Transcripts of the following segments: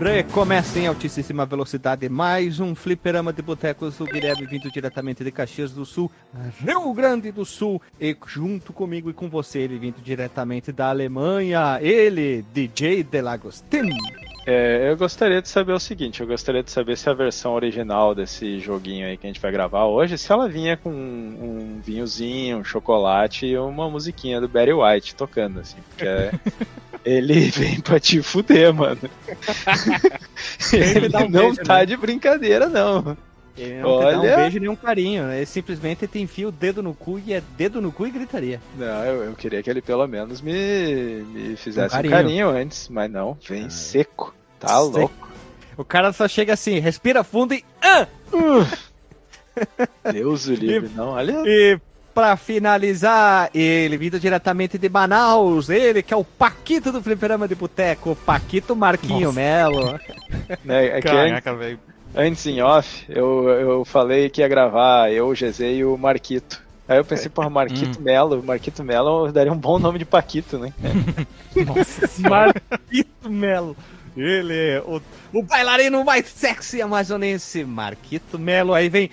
Recomeça em altíssima velocidade mais um fliperama de botecos do Guilherme vindo diretamente de Caxias do Sul, Rio Grande do Sul, e junto comigo e com você, ele vindo diretamente da Alemanha, ele, DJ Delagostin. É, eu gostaria de saber o seguinte, eu gostaria de saber se a versão original desse joguinho aí que a gente vai gravar hoje, se ela vinha com um, um vinhozinho, um chocolate e uma musiquinha do Barry White tocando, assim, porque é, ele vem pra te fuder, mano. ele um não beijo, tá né? de brincadeira, não. Ele não Olha... dá um beijo nem um carinho, né? Ele simplesmente te enfia o dedo no cu e é dedo no cu e gritaria. Não, eu, eu queria que ele pelo menos me, me fizesse um carinho. um carinho. antes, mas não, vem ah, seco. Tá seco. louco. O cara só chega assim, respira fundo e. Ah! Uh. Deus o livre, e, não, olha. E pra finalizar, ele vindo diretamente de Manaus, ele que é o Paquito do Fliperama de Boteco, Paquito Marquinho Nossa. Melo. Né, é Caraca, velho. Antes em off, eu, eu falei que ia gravar eu, o GZ e o Marquito. Aí eu pensei, porra, Marquito hum. Melo. Marquito Melo daria um bom nome de Paquito, né? Nossa Marquito Melo. Ele é o, o bailarino mais sexy amazonense, Marquito Melo. Aí vem.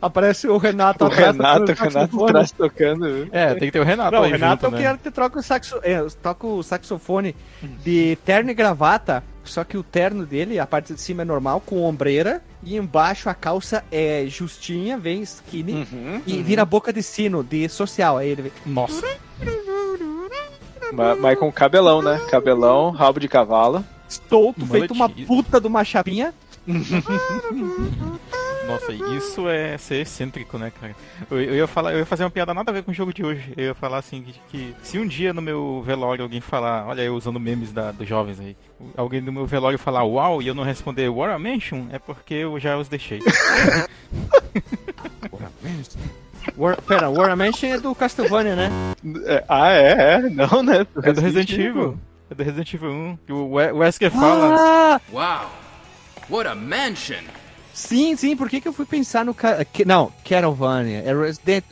Aparece o Renato o Renato, o Renato atrás tocando. É, tem que ter o Renato. Não, o Renato junto, é o né? que troca o, saxo, é, toca o saxofone de terno e gravata só que o terno dele, a parte de cima é normal, com ombreira, e embaixo a calça é justinha, vem skinny, uhum, e uhum. vira boca de sino, de social. Aí ele vem. Nossa. mas, mas, com cabelão, né? Cabelão, rabo de cavalo. Solto, feito uma puta de uma chapinha. Nossa, isso é ser excêntrico, né, cara? Eu, eu, ia falar, eu ia fazer uma piada nada a ver com o jogo de hoje. Eu ia falar assim que, que se um dia no meu velório alguém falar, olha eu usando memes da, dos jovens aí, alguém no meu velório falar uau e eu não responder War Mansion, é porque eu já os deixei. War, pera, War Mansion é do Castlevania, né? É, ah, é, é, não, né? Do é do Resident Evil. É do Resident Evil 1. O Wesker fala. Ah! Wow! What a mansion! Sim, sim, por que, que eu fui pensar no. Não, Castlevania, é Resident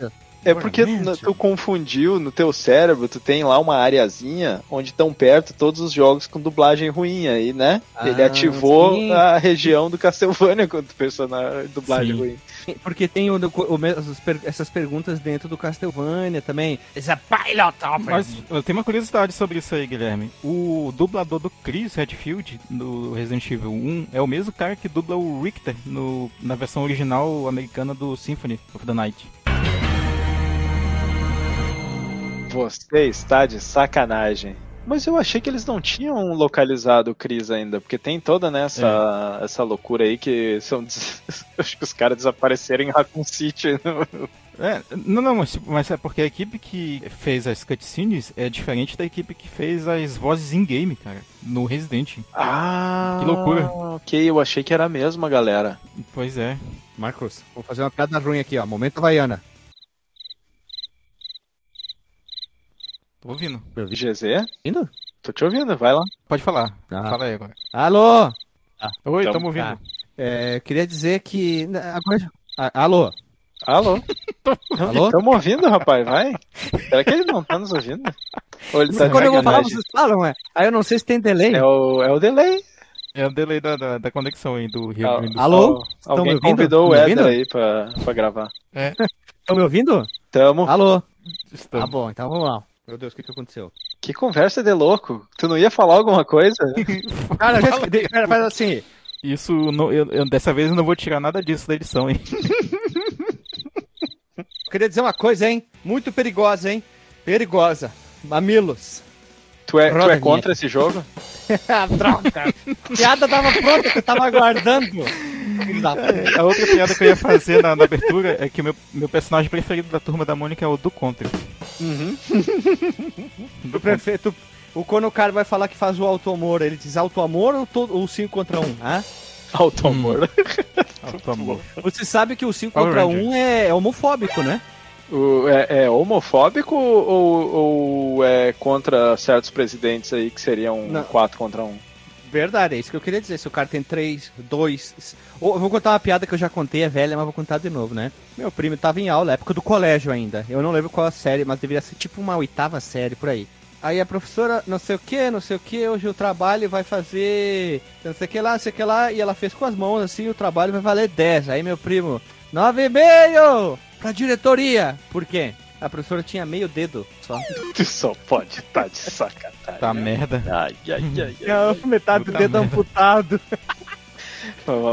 é porque tu confundiu no teu cérebro, tu tem lá uma areazinha onde estão perto todos os jogos com dublagem ruim aí, né? Ah, Ele ativou sim. a região do Castlevania pensou na dublagem sim. ruim. Porque tem o, o, essas perguntas dentro do Castlevania também. Essa pilot Mas tem uma curiosidade sobre isso aí, Guilherme. O dublador do Chris Redfield, no Resident Evil 1, é o mesmo cara que dubla o Richter no, na versão original americana do Symphony of the Night. Você está de sacanagem. Mas eu achei que eles não tinham localizado o Chris ainda, porque tem toda né, essa, é. essa loucura aí que são. acho que os caras desapareceram em Raccoon City. É, não, não, mas, mas, é porque a equipe que fez as cutscenes é diferente da equipe que fez as vozes in-game, cara, no Resident. Ah, que loucura. Ok, eu achei que era a mesma galera. Pois é. Marcos, vou fazer uma piada ruim aqui, ó. Momento Havaiana. Tô ouvindo. GZ? Indo? Tô te ouvindo, vai lá. Pode falar. Ah. Fala aí agora. Alô? Ah, Oi, tamo, tamo ouvindo. Ah, é, queria dizer que. Agora... Ah, alô? Alô? Alô? Tamo ouvindo, rapaz, vai. Será que ele não tá nos ouvindo? Ou ele tá Quando eu vou falar, vocês falam, é. Aí eu não sei se tem delay. É o, é o delay. É o delay da, da, da conexão aí do Rio Grande do Sul. Alô? Alguém convidou o Éder aí pra, pra gravar. É. Estão me ouvindo? Tamo. Alô? Estamos. Tá bom, então vamos lá. Meu Deus, o que, que aconteceu? Que conversa de louco. Tu não ia falar alguma coisa? Cara, cara, faz assim. Isso, não, eu, eu, dessa vez eu não vou tirar nada disso da edição, hein? Queria dizer uma coisa, hein? Muito perigosa, hein? Perigosa. Mamilos. Tu é, tu é contra esse jogo? Droga! A piada tava pronta que eu tava aguardando. A outra piada que eu ia fazer na, na abertura é que meu, meu personagem preferido da turma da Mônica é o do Contra. Uhum. do prefeito. O quando o cara vai falar que faz o auto-amor, ele diz auto-amor ou 5 contra 1? Um, ah? Auto-amor. Hum. auto-amor. Você sabe que o 5 contra 1 um é, é homofóbico, né? O, é, é, homofóbico ou, ou, é contra certos presidentes aí que seriam 4 contra 1? Um? Verdade, é isso que eu queria dizer. Se o cara tem três, dois. Eu vou contar uma piada que eu já contei, é velha, mas vou contar de novo, né? Meu primo tava em aula, época do colégio ainda. Eu não lembro qual a série, mas deveria ser tipo uma oitava série por aí. Aí a professora, não sei o que, não sei o que, hoje o trabalho vai fazer não sei o que lá, não sei o que lá, e ela fez com as mãos assim, o trabalho vai valer 10. Aí meu primo, 9,5 pra diretoria. Por quê? A professora tinha meio dedo só. Tu só pode estar tá de sacanagem. Tá merda. Ai, ai, ai, ai. ai. metade do dedo merda. amputado.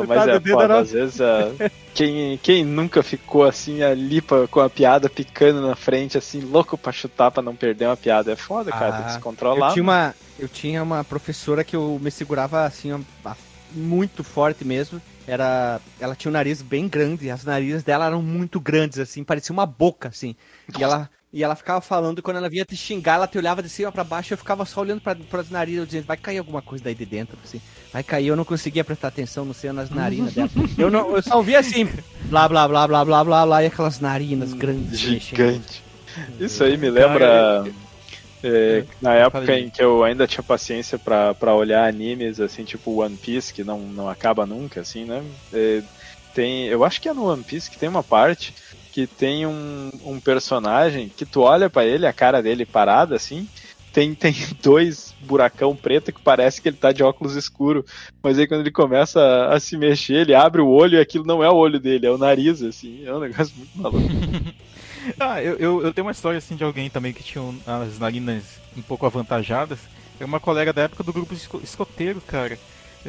Mas é foda, às vezes uh, quem, quem nunca ficou assim ali pra, com a piada picando na frente, assim, louco pra chutar pra não perder uma piada. É foda, cara, tem que se ah, controlar. Eu tinha, uma, eu tinha uma professora que eu me segurava assim, muito forte mesmo. Era, ela tinha um nariz bem grande, as narizes dela eram muito grandes, assim, parecia uma boca, assim. E ela, e ela ficava falando, e quando ela vinha te xingar, ela te olhava de cima para baixo, eu ficava só olhando para as narinas, dizendo, vai cair alguma coisa daí de dentro, assim. Vai cair, eu não conseguia prestar atenção no céu nas narinas dela. Eu, não, eu só ouvia assim, blá, blá, blá, blá, blá, blá, blá, e aquelas narinas grandes. Gigante. Isso aí me lembra... É, na época em que eu ainda tinha paciência para olhar animes assim, tipo One Piece, que não, não acaba nunca, assim, né? É, tem, eu acho que é no One Piece que tem uma parte que tem um, um personagem que tu olha para ele, a cara dele parada assim, tem, tem dois buracão preto que parece que ele tá de óculos escuro. Mas aí quando ele começa a, a, se mexer, ele abre o olho e aquilo não é o olho dele, é o nariz, assim. É um negócio muito maluco. Ah, eu, eu, eu, tenho uma história assim de alguém também que tinha as narinas um pouco avantajadas. É uma colega da época do grupo escoteiro, cara.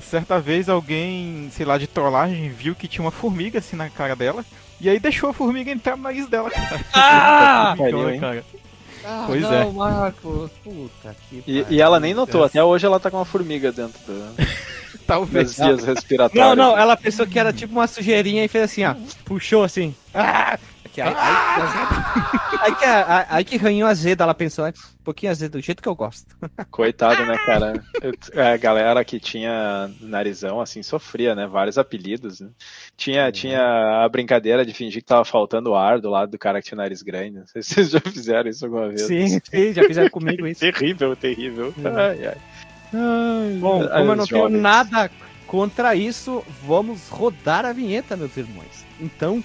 Certa vez alguém, sei lá, de trollagem, viu que tinha uma formiga assim na cara dela. E aí deixou a formiga entrar no nariz dela, cara. Ah! Cara. Ah, pois não, é. Marcos, puta que e, e, ela nem notou, até hoje ela tá com uma formiga dentro do... Talvez. Das vias respiratórias. Não, não, ela pensou que era tipo uma sujeirinha e fez assim, ó. Puxou assim. Ah! Que aí, aí, aí, que, aí, aí que ranhou ela pensou, um pouquinho azedo, do jeito que eu gosto. Coitado, né, cara? A galera que tinha narizão, assim, sofria, né? Vários apelidos, né? Tinha, uhum. tinha a brincadeira de fingir que tava faltando ar do lado do cara que tinha nariz grande. Não sei se vocês já fizeram isso alguma vez. Sim, sim já fizeram comigo isso. terrível, terrível. Uhum. Ai, ai. Ai, Bom, como eu não jovens. tenho nada contra isso, vamos rodar a vinheta, meus irmãos. Então,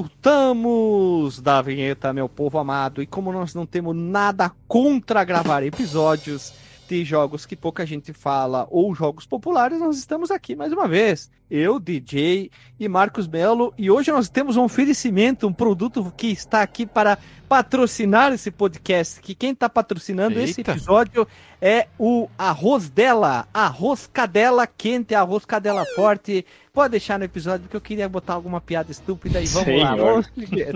Voltamos da vinheta, meu povo amado. E como nós não temos nada contra gravar episódios de jogos que pouca gente fala ou jogos populares, nós estamos aqui mais uma vez. Eu, DJ e Marcos Melo. E hoje nós temos um oferecimento, um produto que está aqui para patrocinar esse podcast. Que quem está patrocinando Eita. esse episódio é o Arroz Dela. Arroz Cadela quente, arroz Cadela forte. Pode deixar no episódio, porque eu queria botar alguma piada estúpida e vamos Senhor.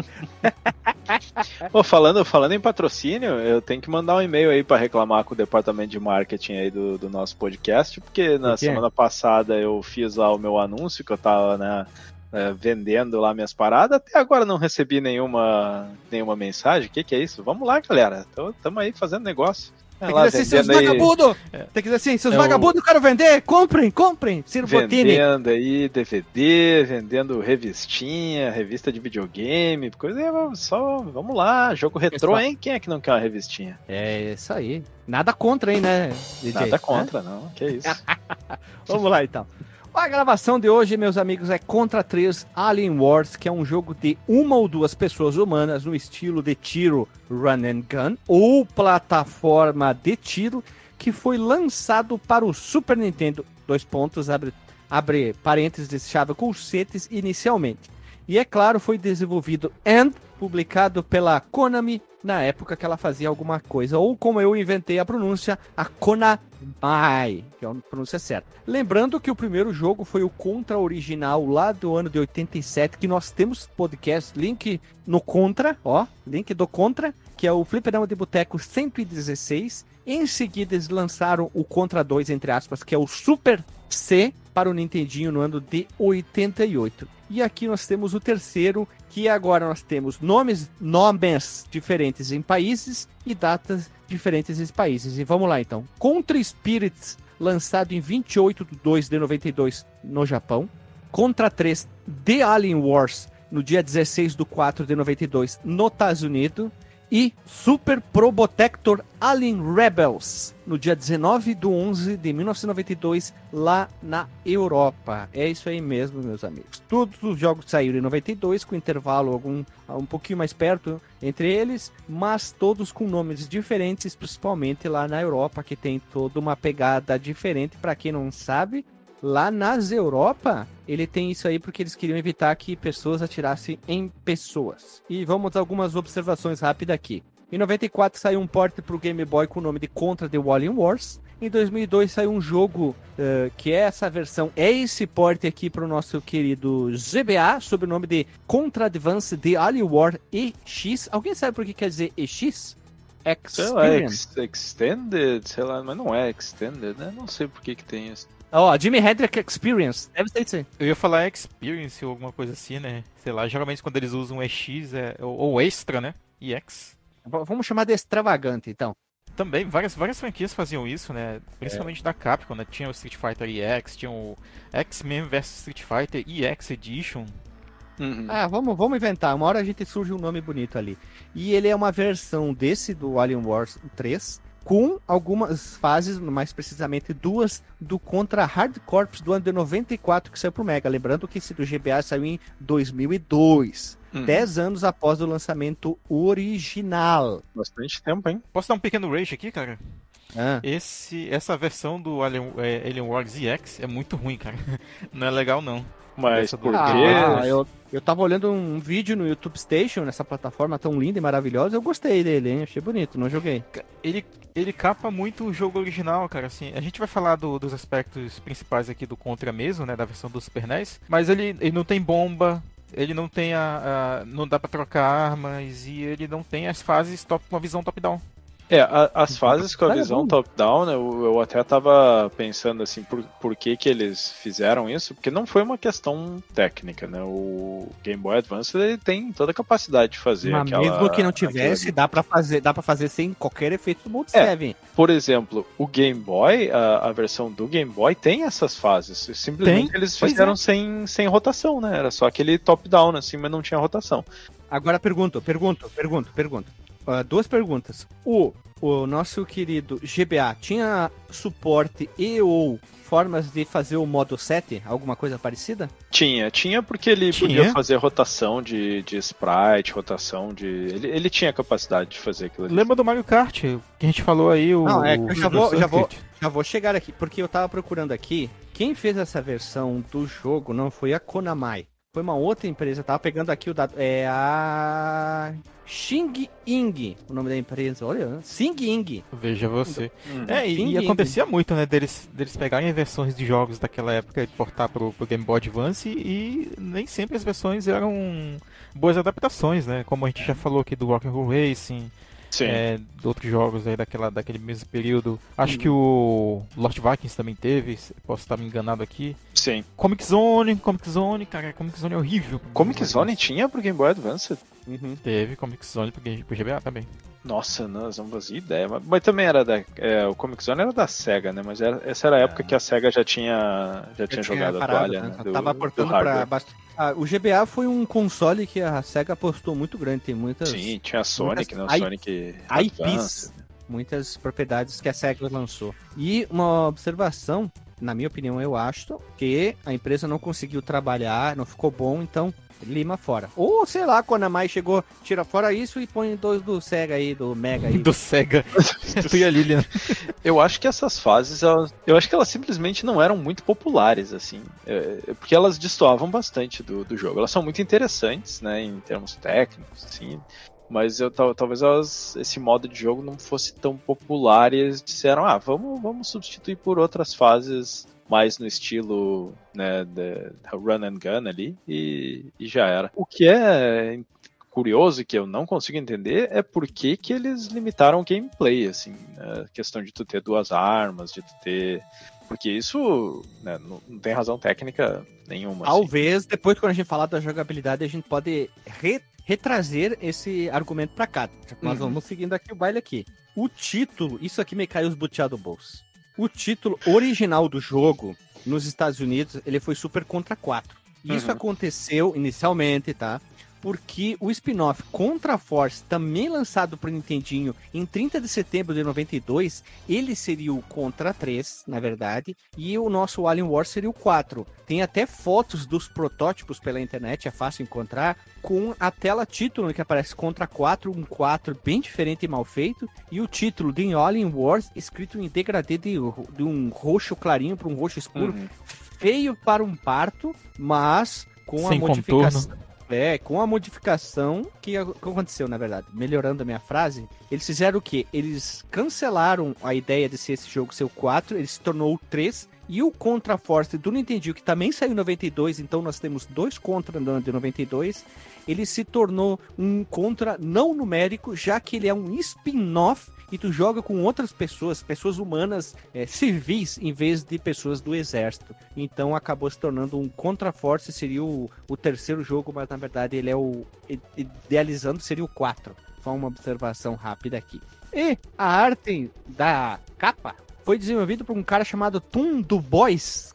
lá. Pô, falando, falando em patrocínio, eu tenho que mandar um e-mail aí para reclamar com o departamento de marketing aí do, do nosso podcast, porque na semana passada eu fiz lá o meu anúncio que eu tava, né, é, vendendo lá minhas paradas. Até agora não recebi nenhuma, nenhuma mensagem. O que, que é isso? Vamos lá, galera. Estamos aí fazendo negócio. Tem que dizer assim, seus vagabundos! É. Tem que dizer assim, seus é vagabundos, o... quero vender, comprem, comprem, Ciro Botini. Vendendo aí DVD, vendendo revistinha, revista de videogame, coisa só, vamos lá, jogo retrô, hein? Quem é que não quer uma revistinha? É isso aí. Nada contra, hein, né, DJ? Nada contra, não, que isso. vamos lá, então. A gravação de hoje, meus amigos, é Contra 3 Alien Wars, que é um jogo de uma ou duas pessoas humanas no estilo de tiro run and gun ou plataforma de tiro que foi lançado para o Super Nintendo. Dois pontos, abre, abre parênteses, chave colchetes inicialmente. E é claro, foi desenvolvido e publicado pela Konami na época que ela fazia alguma coisa. Ou como eu inventei a pronúncia, a Konami, que é a pronúncia certa. Lembrando que o primeiro jogo foi o Contra original lá do ano de 87, que nós temos podcast, link no Contra, ó, link do Contra, que é o Fliperama de Boteco 116. Em seguida eles lançaram o Contra 2, entre aspas, que é o Super C para o Nintendinho no ano de 88. E aqui nós temos o terceiro, que agora nós temos nomes, nomes diferentes em países e datas diferentes em países. E vamos lá então. Contra Spirits, lançado em 28 de 2 de 92 no Japão. Contra 3 The Alien Wars, no dia 16 de 4 de 92 nos Estados Unidos e Super Probotector Alien Rebels, no dia 19 de 11 de 1992, lá na Europa. É isso aí mesmo, meus amigos. Todos os jogos saíram em 92, com intervalo algum um pouquinho mais perto entre eles, mas todos com nomes diferentes, principalmente lá na Europa, que tem toda uma pegada diferente. Para quem não sabe, Lá nas Europa, ele tem isso aí porque eles queriam evitar que pessoas atirassem em pessoas. E vamos a algumas observações rápidas aqui. Em 94 saiu um port para o Game Boy com o nome de Contra the Walling Wars. Em 2002 saiu um jogo uh, que é essa versão, é esse port aqui para o nosso querido GBA, sob o nome de Contra Advance The Alien War EX. Alguém sabe por que quer dizer EX? Experience. Sei lá, ex Extended, sei lá, mas não é Extended, né? Não sei por que, que tem isso. Ó, oh, Jimi Hendrix Experience. Deve ser isso aí. Eu ia falar Experience ou alguma coisa assim, né? Sei lá, geralmente quando eles usam EX é, ou, ou Extra, né? EX. Vamos chamar de extravagante, então. Também, várias, várias franquias faziam isso, né? Principalmente é. da Capcom, né? Tinha o Street Fighter EX, tinha o X-Men vs Street Fighter EX Edition. Uhum. Ah, vamos, vamos inventar. Uma hora a gente surge um nome bonito ali. E ele é uma versão desse do Alien Wars 3, com algumas fases, mais precisamente duas, do Contra Hard Corps do ano de 94 que saiu pro Mega. Lembrando que esse do GBA saiu em 2002. Hum. Dez anos após o lançamento original. Bastante tempo, hein? Posso dar um pequeno rage aqui, cara? Ah. Esse, essa versão do Alien, é, Alien Wars EX é muito ruim, cara. Não é legal, não. Mas por quê? Ah, eu, eu tava olhando um vídeo no YouTube Station, nessa plataforma tão linda e maravilhosa, eu gostei dele, hein? Achei bonito, não joguei. Ele, ele capa muito o jogo original, cara, assim. A gente vai falar do, dos aspectos principais aqui do Contra mesmo, né, da versão do Super NES, mas ele, ele não tem bomba, ele não tem a, a, não dá para trocar armas e ele não tem as fases top com a visão top down. É, a, as fases com a visão top-down, né, eu, eu, até tava pensando assim, por, por que que eles fizeram isso, porque não foi uma questão técnica, né, o Game Boy Advance ele tem toda a capacidade de fazer Mas aquela... mesmo que não tivesse, dá para fazer dá para fazer sem qualquer efeito do Mode é, 7. Por exemplo, o Game Boy, a, a, versão do Game Boy tem essas fases, simplesmente tem? eles fizeram é. sem, sem rotação, né, era só aquele top-down assim, mas não tinha rotação. Agora pergunto, pergunto, pergunto, pergunto. Uh, duas perguntas. O, o nosso querido GBA tinha suporte e ou formas de fazer o modo 7? Alguma coisa parecida? Tinha, tinha porque ele tinha? podia fazer rotação de, de sprite, rotação de. Ele, ele tinha capacidade de fazer aquilo ali. Lembra do Mario Kart? Que a gente falou aí o. Não, é que eu já vou, já, vou, já vou chegar aqui, porque eu tava procurando aqui. Quem fez essa versão do jogo não foi a Konami. Foi uma outra empresa, tava pegando aqui o dado. É a. Xing Ing, o nome da empresa. Olha, Xing Ing. Veja você. Uhum. É, e, e acontecia muito, né, deles, deles pegarem versões de jogos daquela época e portar pro, pro Game Boy Advance e nem sempre as versões eram boas adaptações, né? Como a gente já falou aqui do Rock'n'Roll Racing, Sim. É, outros jogos aí daquela, daquele mesmo período. Acho que o Lord Vikings também teve, posso estar me enganado aqui. Sim. Comic Zone, Comic Zone, cara, Comic Zone é horrível. Comic Zone tinha pro Game Boy Advance? Uhum. Teve Comic Zone pro, pro GBA também. Nossa, nós não fazia ideia. Mas, mas, também era da. É, o Comic Zone era da SEGA, né? Mas era, essa era a época é. que a SEGA já tinha, já, já tinha, jogado parado, a toalha. Né? Do, tava aportando pra. Ah, o GBA foi um console que a SEGA apostou muito grande. Tem muitas. Sim, tinha a Sonic, né? Sonic. IPs. Muitas propriedades que a SEGA lançou. E uma observação na minha opinião, eu acho que a empresa não conseguiu trabalhar, não ficou bom, então lima fora. Ou, sei lá, quando a Mai chegou, tira fora isso e põe dois do Sega aí, do Mega aí. do Sega. tu e a Lilian. Eu acho que essas fases, elas, eu acho que elas simplesmente não eram muito populares, assim. É, porque elas destoavam bastante do, do jogo. Elas são muito interessantes, né, em termos técnicos, assim. Mas eu, talvez elas, esse modo de jogo não fosse tão popular e eles disseram, ah, vamos, vamos substituir por outras fases mais no estilo né, de, run and gun ali e, e já era. O que é curioso e que eu não consigo entender é por que, que eles limitaram o gameplay, assim, a né? questão de tu ter duas armas, de tu ter porque isso né, não, tem razão técnica nenhuma. Assim. Talvez, assim. depois, quando a gente falar da jogabilidade, a gente pode re, retrazer esse argumento pra cá. Nós uhum. vamos seguindo aqui o baile aqui. O título, isso aqui me caiu os buteados do bolso. O título original do jogo, nos Estados Unidos, ele foi Super Contra 4. Isso uhum. aconteceu inicialmente, tá? Porque o spin-off Contra Force, também lançado para o Nintendinho em 30 de setembro de 92, ele seria o Contra 3, na verdade, e o nosso Alien Wars seria o 4. Tem até fotos dos protótipos pela internet, é fácil encontrar, com a tela título que aparece Contra 4, um 4 bem diferente e mal feito, e o título de Alien Wars escrito em degradê de, de um roxo clarinho para um roxo escuro, uhum. feio para um parto, mas com Sem a modificação. Contorno é, com a modificação que aconteceu, na verdade, melhorando a minha frase, eles fizeram o quê? Eles cancelaram a ideia de ser esse jogo ser o 4, ele se tornou o 3, e o Contra Force do Nintendo, que também saiu em 92, então nós temos dois Contra de 92, ele se tornou um Contra não numérico, já que ele é um spin-off e tu joga com outras pessoas, pessoas humanas é, civis, em vez de pessoas do exército. Então acabou se tornando um Contra-Force, seria o, o terceiro jogo, mas na verdade ele é o. Idealizando seria o 4. Só uma observação rápida aqui. E a arte da capa foi desenvolvida por um cara chamado Tum Du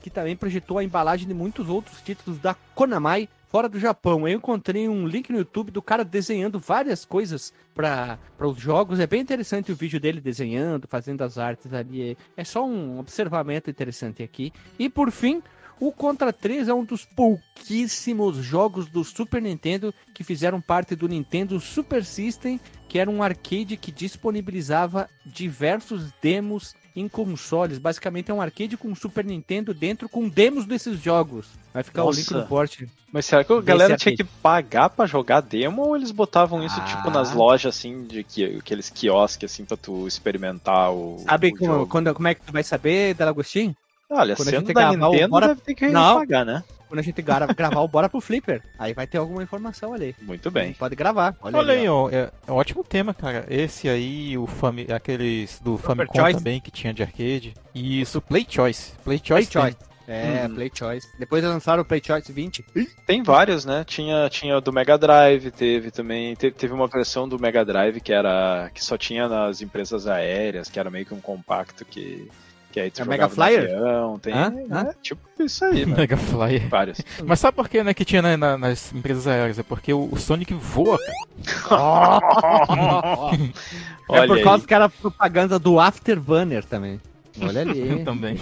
que também projetou a embalagem de muitos outros títulos da Konami fora do Japão. Eu encontrei um link no YouTube do cara desenhando várias coisas para os jogos. É bem interessante o vídeo dele desenhando, fazendo as artes ali. É só um observamento interessante aqui. E por fim, o Contra 3 é um dos pouquíssimos jogos do Super Nintendo que fizeram parte do Nintendo Super System, que era um arcade que disponibilizava diversos demos em consoles. Basicamente é um arcade com Super Nintendo dentro com demos desses jogos. Vai ficar Nossa. o link no porte. Mas será que a galera tinha que pagar para jogar demo ou eles botavam isso ah. tipo nas lojas assim de que, aqueles quiosques assim para tu experimentar o Sabe o como, quando, como é que tu vai saber, Delagostinho? Olha, quando sendo a gente da Nintendo bora... deve ter que Não. pagar, né? quando a gente gra gravar o Bora pro Flipper. Aí vai ter alguma informação ali. Muito bem. Pode gravar. Olha, Olha aí, ó. É, é, um ótimo tema, cara. Esse aí, o Fami aqueles do Famicom Choice. também, que tinha de arcade. E isso, Play Choice. Play Choice. Play Choice. É, hum. Play Choice. Depois lançaram o Play Choice 20. Tem vários, né? Tinha, tinha do Mega Drive, teve também. Teve, teve uma versão do Mega Drive que era. que só tinha nas empresas aéreas, que era meio que um compacto que que aí tu é Mega Flyer? Avião, tem, ah, ah. tipo isso aí, mano. Mega Flyer. Vários. Mas sabe por que, né, que tinha na, na, nas empresas aéreas? É porque o, o Sonic voa, é por causa que era propaganda do Afterburner também. Olha ali. também.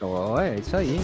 Oh, é isso aí.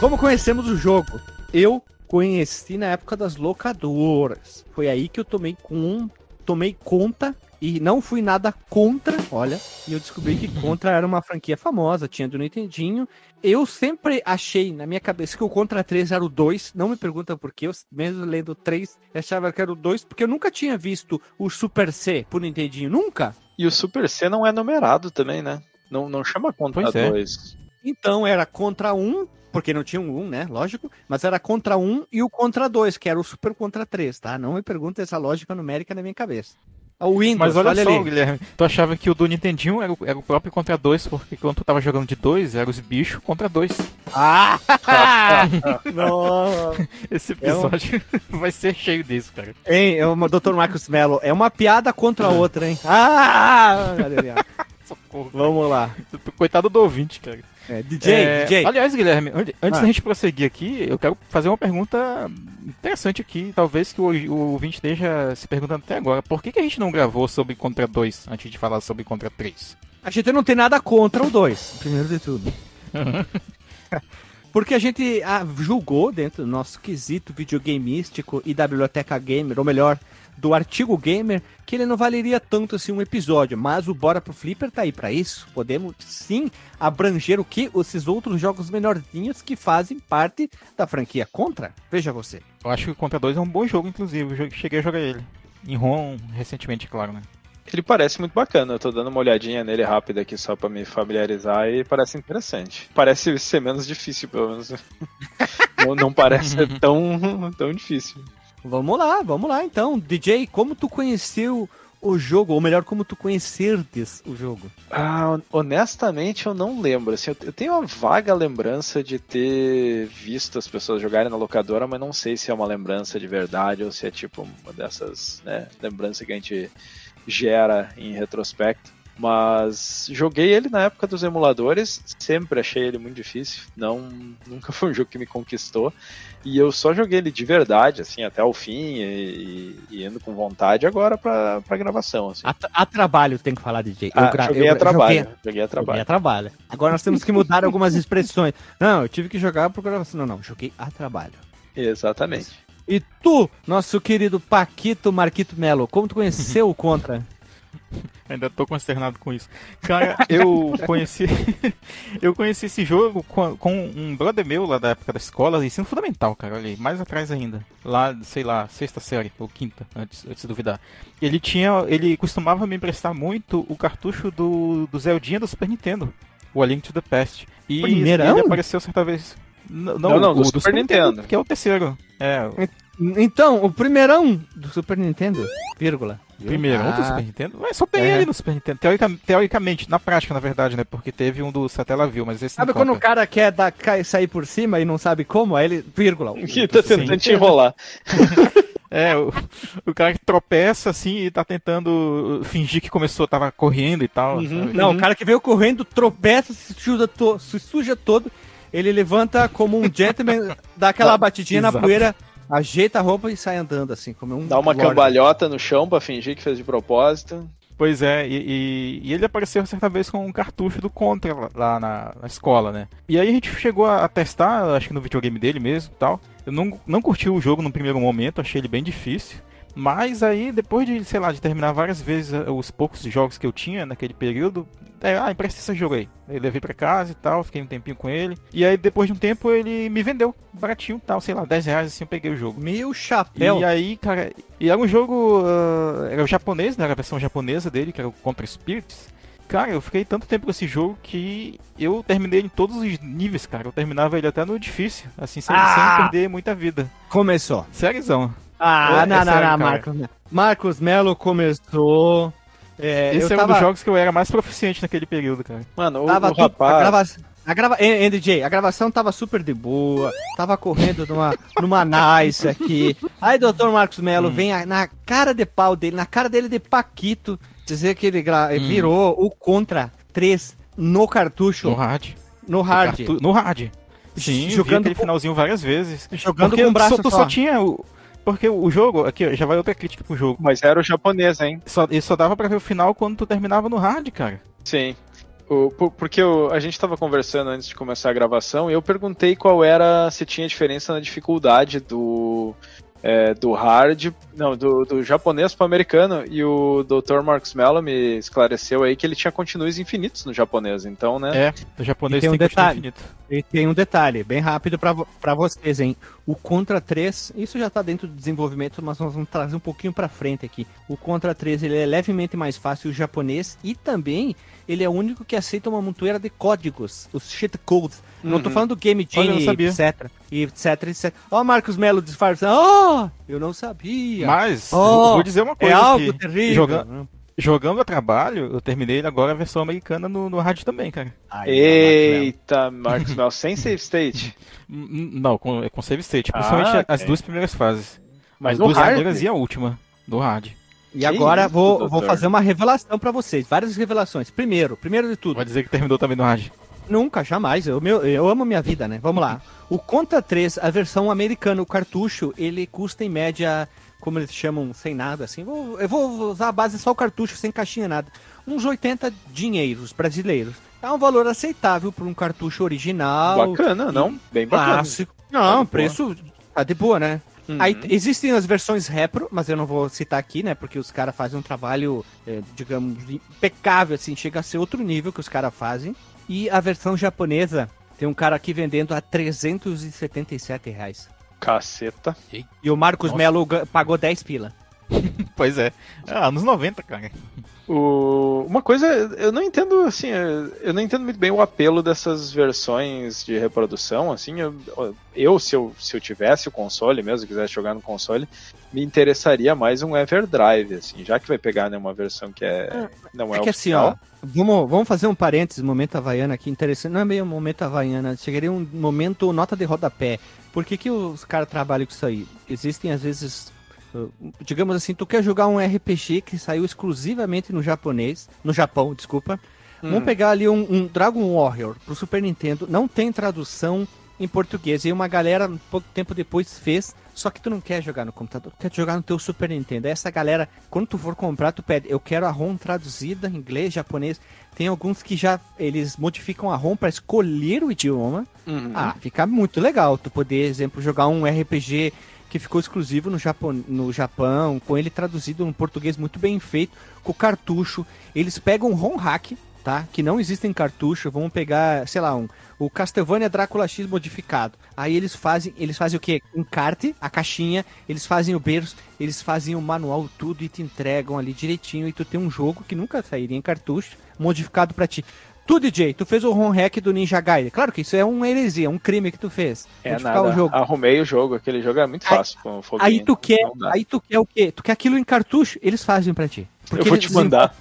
Como conhecemos o jogo? Eu conheci na época das locadoras. Foi aí que eu tomei com tomei conta e não fui nada contra, olha, e eu descobri que Contra era uma franquia famosa, tinha do Nintendinho. Eu sempre achei na minha cabeça que o Contra 3 era o 2, não me pergunta por quê, eu mesmo lendo o 3, achava que era o 2, porque eu nunca tinha visto o Super C pro Nintendinho, nunca. E o Super C não é numerado também, né? Não, não chama Contra 2. É. Então era Contra 1, porque não tinha um 1, né? Lógico. Mas era contra 1 e o contra 2, que era o super contra 3, tá? Não me pergunta essa lógica numérica na minha cabeça. O Windows, Mas olha, olha só, ali. Guilherme, tu achava que o do Nintendinho era o, era o próprio contra 2, porque quando tu tava jogando de 2, eram os bichos contra 2. Ah! Esse episódio é um... vai ser cheio disso, cara. Hein, é o Dr. Marcos Mello, é uma piada contra a outra, hein? Ah! Socorro. Vamos lá. Coitado do ouvinte, cara. É, DJ, é, DJ. Aliás, Guilherme, antes ah. da gente prosseguir aqui, eu quero fazer uma pergunta interessante aqui, talvez que o, o ouvinte esteja se perguntando até agora. Por que, que a gente não gravou sobre Contra 2 antes de falar sobre Contra 3? A gente não tem nada contra o 2, primeiro de tudo. Porque a gente ah, julgou dentro do nosso quesito videogameístico e da biblioteca gamer, ou melhor, do artigo gamer que ele não valeria tanto assim um episódio, mas o Bora pro Flipper tá aí para isso. Podemos sim abranger o que? Esses outros jogos menorzinhos que fazem parte da franquia Contra. Veja você. Eu acho que o Contra 2 é um bom jogo, inclusive. Eu cheguei a jogar ele. Em ROM, recentemente, claro, né? Ele parece muito bacana, eu tô dando uma olhadinha nele rápida aqui só para me familiarizar e parece interessante. Parece ser menos difícil, pelo menos. não, não parece ser tão, tão difícil. Vamos lá, vamos lá então. DJ, como tu conheceu o jogo, ou melhor, como tu conhecerdes o jogo? Ah, honestamente eu não lembro. Assim, eu tenho uma vaga lembrança de ter visto as pessoas jogarem na locadora, mas não sei se é uma lembrança de verdade ou se é tipo uma dessas né, lembranças que a gente gera em retrospecto. Mas joguei ele na época dos emuladores, sempre achei ele muito difícil, não nunca foi um jogo que me conquistou. E eu só joguei ele de verdade, assim, até o fim e, e indo com vontade agora pra, pra gravação. Assim. A, a trabalho tem que falar, DJ. Eu, ah, gra... joguei, eu, a trabalho, joguei, joguei a trabalho. Joguei a trabalho. Agora nós temos que mudar algumas expressões. Não, eu tive que jogar por gravação. Não, não, joguei a trabalho. Exatamente. E tu, nosso querido Paquito Marquito Melo, como tu conheceu o Contra? Ainda tô consternado com isso. Cara, eu conheci. eu conheci esse jogo com, com, um brother meu lá da época da escola, ensino fundamental, cara. Olha aí, mais atrás ainda. Lá, sei lá, sexta série, ou quinta, antes, antes de duvidar. Ele tinha. Ele costumava me emprestar muito o cartucho do, do Zeldinha do Super Nintendo. O A Link to the Past. E Primeirão? ele apareceu certa vez. Não, não, não o, do, Super, Super Nintendo, Nintendo. Que é o terceiro. É. Então, o primeirão do Super Nintendo, vírgula. Primeirão ah. do Super Nintendo? Mas só tem é. ele no Super Nintendo. Teorica, teoricamente, na prática, na verdade, né? Porque teve um do Satellaview, mas esse Sabe quando o cara quer dar, sair por cima e não sabe como? Aí ele, vírgula. Que tá tentando te enrolar. É, o, o, cara que tropeça assim e tá tentando fingir que começou, tava correndo e tal. Uhum. Não, uhum. o cara que veio correndo, tropeça, se suja, to, se suja todo, ele levanta como um gentleman, dá aquela batidinha na poeira, ajeita a roupa e sai andando, assim, como um. Dá uma cambalhota no chão pra fingir que fez de propósito. Pois é, e, e, e, ele apareceu certa vez com um cartucho do Contra lá na, na, escola, né? E aí a gente chegou a testar, acho que no videogame dele mesmo e tal. Eu não, não curti o jogo no primeiro momento, achei ele bem difícil. Mas aí, depois de, sei lá, de terminar várias vezes eh, os poucos jogos que eu tinha naquele período, é, ah, empresta esse jogo aí. Eu levei pra casa e tal, fiquei um tempinho com ele. E aí, depois de um tempo, ele me vendeu baratinho tal, sei lá, 10 reais assim eu peguei o jogo. Meu chapéu! E aí, cara, e era um jogo. Uh, era o japonês, né? Era a versão japonesa dele, que era o Contra Spirits. Cara, eu fiquei tanto tempo com esse jogo que eu terminei em todos os níveis, cara. Eu terminava ele até no difícil, assim, sem, ah! sem perder muita vida. Começou. Sériozão. Ah, é, não, é não, sério, não, Marcos. Marcos Melo começou. É, Esse é tava... um dos jogos que eu era mais proficiente naquele período, cara. Mano, o, tava o rapaz... A gravação... A grava... NDJ, a gravação tava super de boa, tava correndo numa, numa nice aqui. Aí Dr. Marcos Melo hum. vem na cara de pau dele, na cara dele de Paquito, dizer que ele gra... hum. virou o Contra 3 no cartucho. No hard. No hard. No, cartu... no hard. Sim, jogando aquele com... finalzinho várias vezes. Jogando Porque com o braço só, só. só tinha o, porque o jogo, aqui já vai outra crítica pro jogo. Mas era o japonês, hein? Só, e só dava pra ver o final quando tu terminava no hard, cara. Sim. O, porque a gente tava conversando antes de começar a gravação e eu perguntei qual era, se tinha diferença na dificuldade do, é, do hard, não, do, do japonês para o americano, e o Dr. Marcos Mello me esclareceu aí que ele tinha continuos infinitos no japonês, então, né? É, no japonês tem, tem um detalhe. Infinito. E tem um detalhe, bem rápido para vocês, hein? O Contra 3, isso já está dentro do desenvolvimento, mas nós vamos trazer um pouquinho para frente aqui. O Contra 3 ele é levemente mais fácil o japonês e também ele é o único que aceita uma montoeira de códigos, os cheat codes. Uhum. Não tô uhum. falando do Game Genie, etc. etc, etc. Ó, oh, Marcos Melo disfarçando. Oh, eu não sabia. Mas, oh, vou dizer uma é coisa. É algo terrível. Jogando, jogando a trabalho, eu terminei agora a versão americana no, no rádio também, cara. Ai, Eita, Marcos Melo, sem save state? Não, com, é com save state. Principalmente ah, okay. as duas primeiras fases. Mas as no duas hard? primeiras e a última, do hard. E agora vou, vou fazer uma revelação para vocês, várias revelações. Primeiro, primeiro de tudo. Pode dizer que terminou também no Raj. Nunca, jamais. Eu, meu, eu amo minha vida, né? Vamos lá. O Contra 3, a versão americana, o cartucho, ele custa em média, como eles chamam, sem nada, assim. Vou, eu vou usar a base só o cartucho, sem caixinha, nada. Uns 80 dinheiros brasileiros. É um valor aceitável para um cartucho original. Bacana, não? Bem bacana. Clássico. Não, tá preço boa. tá de boa, né? Uhum. Aí existem as versões repro, mas eu não vou citar aqui, né? Porque os caras fazem um trabalho, é, digamos, impecável, assim, chega a ser outro nível que os caras fazem. E a versão japonesa tem um cara aqui vendendo a 377 reais. Caceta. E o Marcos Nossa. Melo pagou 10 pila. pois é. Ah, anos 90, cara. O... Uma coisa, eu não entendo, assim, eu não entendo muito bem o apelo dessas versões de reprodução, assim, eu, eu se eu, se eu tivesse o console mesmo, quisesse jogar no console, me interessaria mais um Everdrive, assim, já que vai pegar né, uma versão que é, é não é, é que assim, ó, vamos, vamos fazer um parênteses, momento havaiana aqui, interessante, não é meio momento havaiana, chegaria um momento nota de rodapé, por que que os caras trabalham com isso aí? Existem, às vezes, digamos assim, tu quer jogar um RPG que saiu exclusivamente no japonês, no Japão, desculpa. Hum. Vamos pegar ali um, um, Dragon Warrior pro Super Nintendo, não tem tradução em português. E uma galera, um pouco tempo depois, fez. Só que tu não quer jogar no computador, tu quer jogar no teu Super Nintendo. Essa galera, quando tu for comprar, tu pede, eu quero a ROM traduzida em inglês, japonês. Tem alguns que já eles modificam a ROM para escolher o idioma. Uhum. Ah, fica muito legal. Tu poder, exemplo, jogar um RPG que ficou exclusivo no Japão, no Japão, com ele traduzido em português muito bem feito, com cartucho. Eles pegam um ROM hack, tá? Que não existe em cartucho. Vamos pegar, sei lá, um, o Castlevania Drácula X modificado. Aí eles fazem, eles fazem o quê? Encarte, a caixinha, eles fazem o berço, eles fazem o manual, tudo e te entregam ali direitinho. E tu tem um jogo que nunca sairia em cartucho, modificado para ti. Tu, DJ, tu fez o ROM hack do Ninja Gaiden. Claro que isso é uma heresia, um crime que tu fez. É nada, o jogo. arrumei o jogo, aquele jogo é muito fácil aí, com Aí tu quer, aí tu quer o quê? Tu quer aquilo em cartucho, eles fazem pra ti. Porque eu vou te mandar.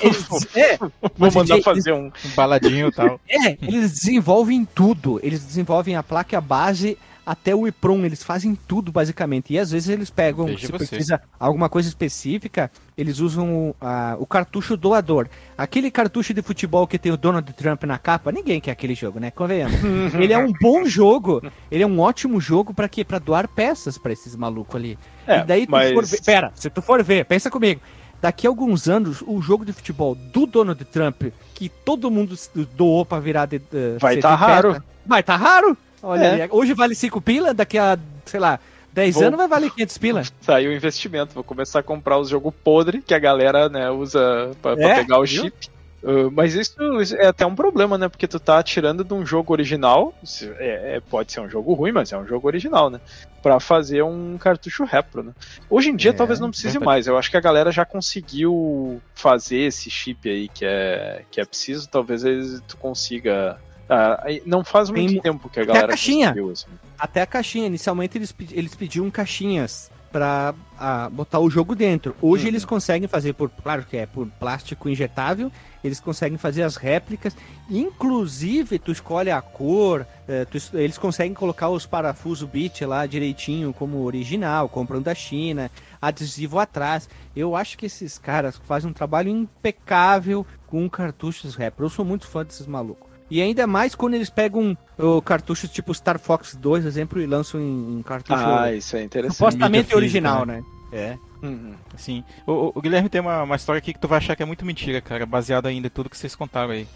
Eles, é, vou mandar DJ, fazer um, um baladinho e tal. É, eles desenvolvem tudo. Eles desenvolvem a placa base até o EPROM, eles fazem tudo basicamente. E às vezes eles pegam, Veja se você. precisa alguma coisa específica, eles usam a, o cartucho doador. Aquele cartucho de futebol que tem o Donald Trump na capa, ninguém quer aquele jogo, né? Convenhamos. ele é um bom jogo, ele é um ótimo jogo para quê? Para doar peças para esses malucos ali. É, e daí tu mas... for ver, pera, se tu for ver, pensa comigo. Daqui a alguns anos, o jogo de futebol do Donald Trump, que todo mundo doou para virar de, uh, vai estar tá raro. Vai estar tá raro. Olha é. aí, hoje vale 5 pila, daqui a, sei lá, 10 Vou... anos vai valer 500 pila. Saiu o investimento, vou começar a comprar os jogos podre que a galera, né, usa pra, pra é, pegar o viu? chip. Uh, mas isso, é até um problema, né? Porque tu tá tirando de um jogo original. É, é, pode ser um jogo ruim, mas é um jogo original, né? Pra fazer um cartucho repro, né? Hoje em dia é, talvez não precise mais. Eu acho que a galera já conseguiu fazer esse chip aí que é, que é preciso. Talvez eles, tu consiga ah, não faz muito Tem... tempo que a galera Até a caixinha. Assim. Até a caixinha. Inicialmente eles, eles pediam caixinhas para botar o jogo dentro. Hoje uhum. eles conseguem fazer por, claro que é por plástico injetável, eles conseguem fazer as réplicas. Inclusive, tu escolhe a cor, eh, tu, eles conseguem colocar os parafusos bit lá direitinho como original, comprando da China, adesivo atrás. Eu acho que esses caras fazem um trabalho impecável com cartuchos rap. Eu sou muito fã desses malucos. E ainda mais quando eles pegam o cartucho tipo Star Fox 2, exemplo, e lançam em, em cartucho. Ah, isso é interessante. Supostamente original, né? né? É. Uhum. Sim. O, o, Guilherme tem uma, uma história aqui que tu vai achar que é muito mentira, cara, baseada ainda em tudo que vocês contaram aí.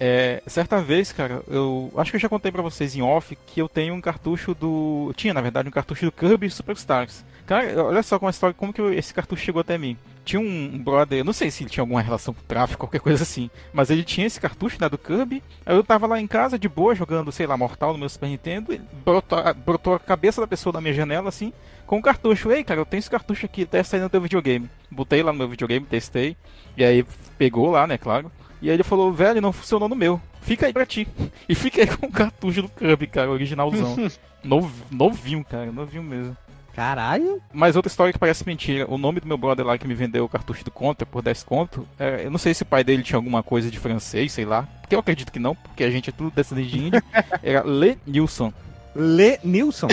É, certa vez, cara, eu acho que eu já contei para vocês em off que eu tenho um cartucho do. Tinha, na verdade, um cartucho do Kirby Superstars. Cara, olha só como a história, como que esse cartucho chegou até mim tinha um brother, eu não sei se ele tinha alguma relação com tráfico, qualquer coisa assim, mas ele tinha esse cartucho, né, do Kirby. Eu tava lá em casa de boa, jogando, sei lá, Mortal no meu Super Nintendo, brotou, brotou a cabeça da pessoa da minha janela, assim, com o cartucho. Ei, cara, eu tenho esse cartucho aqui, testa aí no teu videogame. Botei lá no meu videogame, testei, e aí pegou lá, né, claro. E aí ele falou, velho, não funcionou no meu. Fica aí pra ti. E fiquei com o cartucho do Kirby, cara, originalzão. novinho, cara, novinho mesmo. Caralho. Mas outra história que parece mentira. O nome do meu brother lá que me vendeu o cartucho do Contra por 10 conto, é, eu não sei se o pai dele tinha alguma coisa de francês, sei lá. Porque eu acredito que não, porque a gente é tudo descendente de índio. Era Le Nilson. Le Nilson?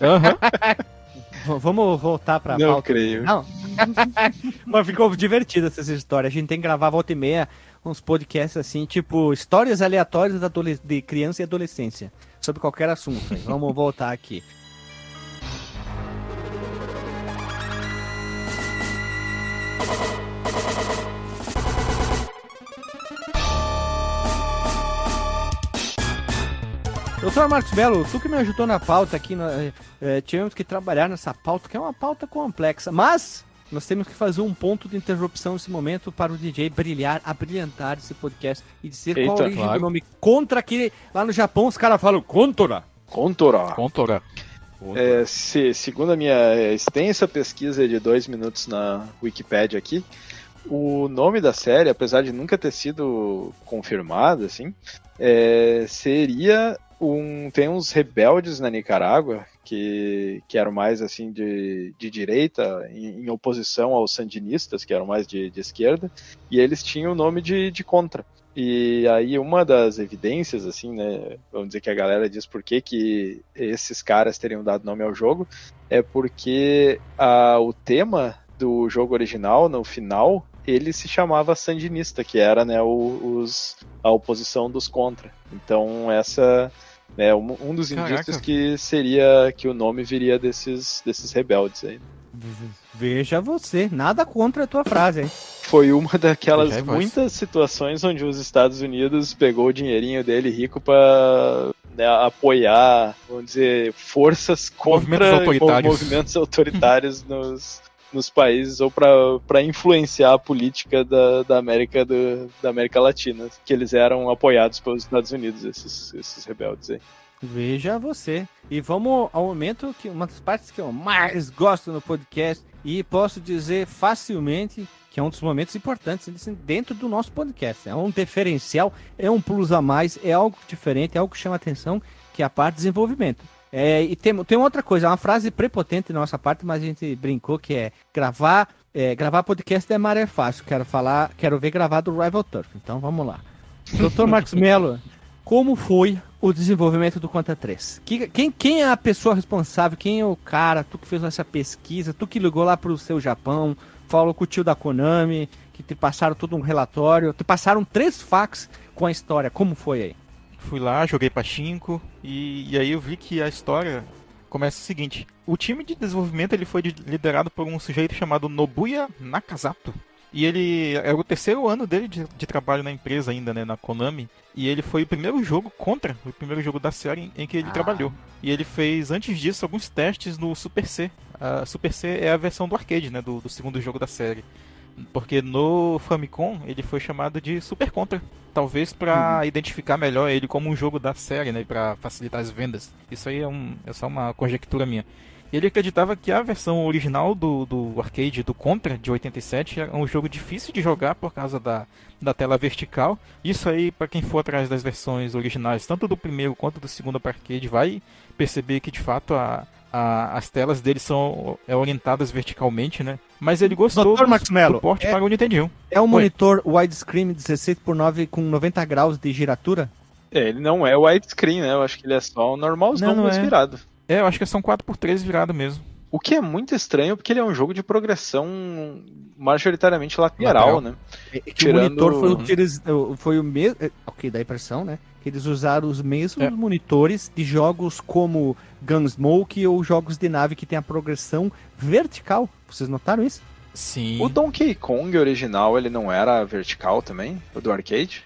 Aham. uhum. Vamos voltar pra Não pauta. creio. Não. Mas ficou divertida essa história. A gente tem que gravar volta e meia uns podcasts assim, tipo histórias aleatórias de criança e adolescência. Sobre qualquer assunto. Vamos voltar aqui. Doutor Marcos Belo, tu que me ajudou na pauta aqui, é, é, tivemos que trabalhar nessa pauta, que é uma pauta complexa, mas nós temos que fazer um ponto de interrupção nesse momento para o DJ brilhar, abrilhantar esse podcast e dizer Eita, qual a origem claro. do nome Contra, que lá no Japão os caras falam Contora. Contora. Contora. É, se, segundo a minha extensa pesquisa de dois minutos na Wikipedia aqui, o nome da série, apesar de nunca ter sido confirmado, assim, é, seria um. Tem uns rebeldes na Nicarágua que, que eram mais assim de, de direita, em, em oposição aos sandinistas, que eram mais de, de esquerda, e eles tinham o nome de, de Contra. E aí uma das evidências, assim, né, vamos dizer que a galera diz por que, que esses caras teriam dado nome ao jogo, é porque a, o tema do jogo original, no final, ele se chamava Sandinista, que era né, o, os, a oposição dos contra. Então essa é um, um dos indícios que seria que o nome viria desses, desses rebeldes aí. Veja você, nada contra a tua frase, hein? Foi uma daquelas muitas situações onde os Estados Unidos pegou o dinheirinho dele rico para né, apoiar, vamos dizer, forças contra movimentos autoritários, movimentos autoritários nos, nos países ou para influenciar a política da, da, América do, da América Latina, que eles eram apoiados pelos Estados Unidos, esses, esses rebeldes aí. Veja você. E vamos ao momento que uma das partes que eu mais gosto no podcast e posso dizer facilmente que é um dos momentos importantes dentro do nosso podcast. É um diferencial, é um plus a mais, é algo diferente, é algo que chama atenção, que é a parte de desenvolvimento. É, e tem, tem outra coisa, uma frase prepotente da nossa parte, mas a gente brincou que é gravar, é, gravar podcast é maré fácil. Quero falar, quero ver gravado o Rival Turf. Então vamos lá. Doutor Marcos Mello, como foi o desenvolvimento do Conta 3? Quem, quem é a pessoa responsável? Quem é o cara? Tu que fez essa pesquisa? Tu que ligou lá pro seu Japão? Falou com o tio da Konami? Que te passaram todo um relatório? Te passaram três fax com a história. Como foi aí? Fui lá, joguei Pachinko e, e aí eu vi que a história começa o seguinte: o time de desenvolvimento ele foi liderado por um sujeito chamado Nobuya Nakazato. E ele era o terceiro ano dele de, de, trabalho na empresa ainda, né, na Konami. E ele foi o primeiro jogo contra, o primeiro jogo da série em, em que ele ah. trabalhou. E ele fez, antes disso, alguns testes no Super C. A Super C é a versão do arcade, né, do, do segundo jogo da série. Porque no Famicom ele foi chamado de Super Contra. Talvez para uhum. identificar melhor ele como um jogo da série, né? Para facilitar as vendas. Isso aí é, um, é só uma conjectura minha. Ele acreditava que a versão original do, do arcade do Contra de 87 é um jogo difícil de jogar por causa da, da tela vertical. Isso aí, para quem for atrás das versões originais, tanto do primeiro quanto do segundo arcade, vai perceber que de fato a, a, as telas dele são é, orientadas verticalmente, né? Mas ele gostou Dr. Max Mello, do porte é, para o Nintendo É um monitor widescreen 16 por 9 com 90 graus de giratura? É, ele não é widescreen, né? Eu acho que ele é só o normalzão, não, não é. virado. É, eu acho que são 4x3 virado mesmo. O que é muito estranho, porque ele é um jogo de progressão majoritariamente lateral, lateral. né? É, é Tirando... O monitor foi o que eles. Foi o mesmo. É, ok, dá impressão, né? Que eles usaram os mesmos é. monitores de jogos como Gunsmoke ou jogos de nave que tem a progressão vertical. Vocês notaram isso? Sim. O Donkey Kong original, ele não era vertical também? O do arcade?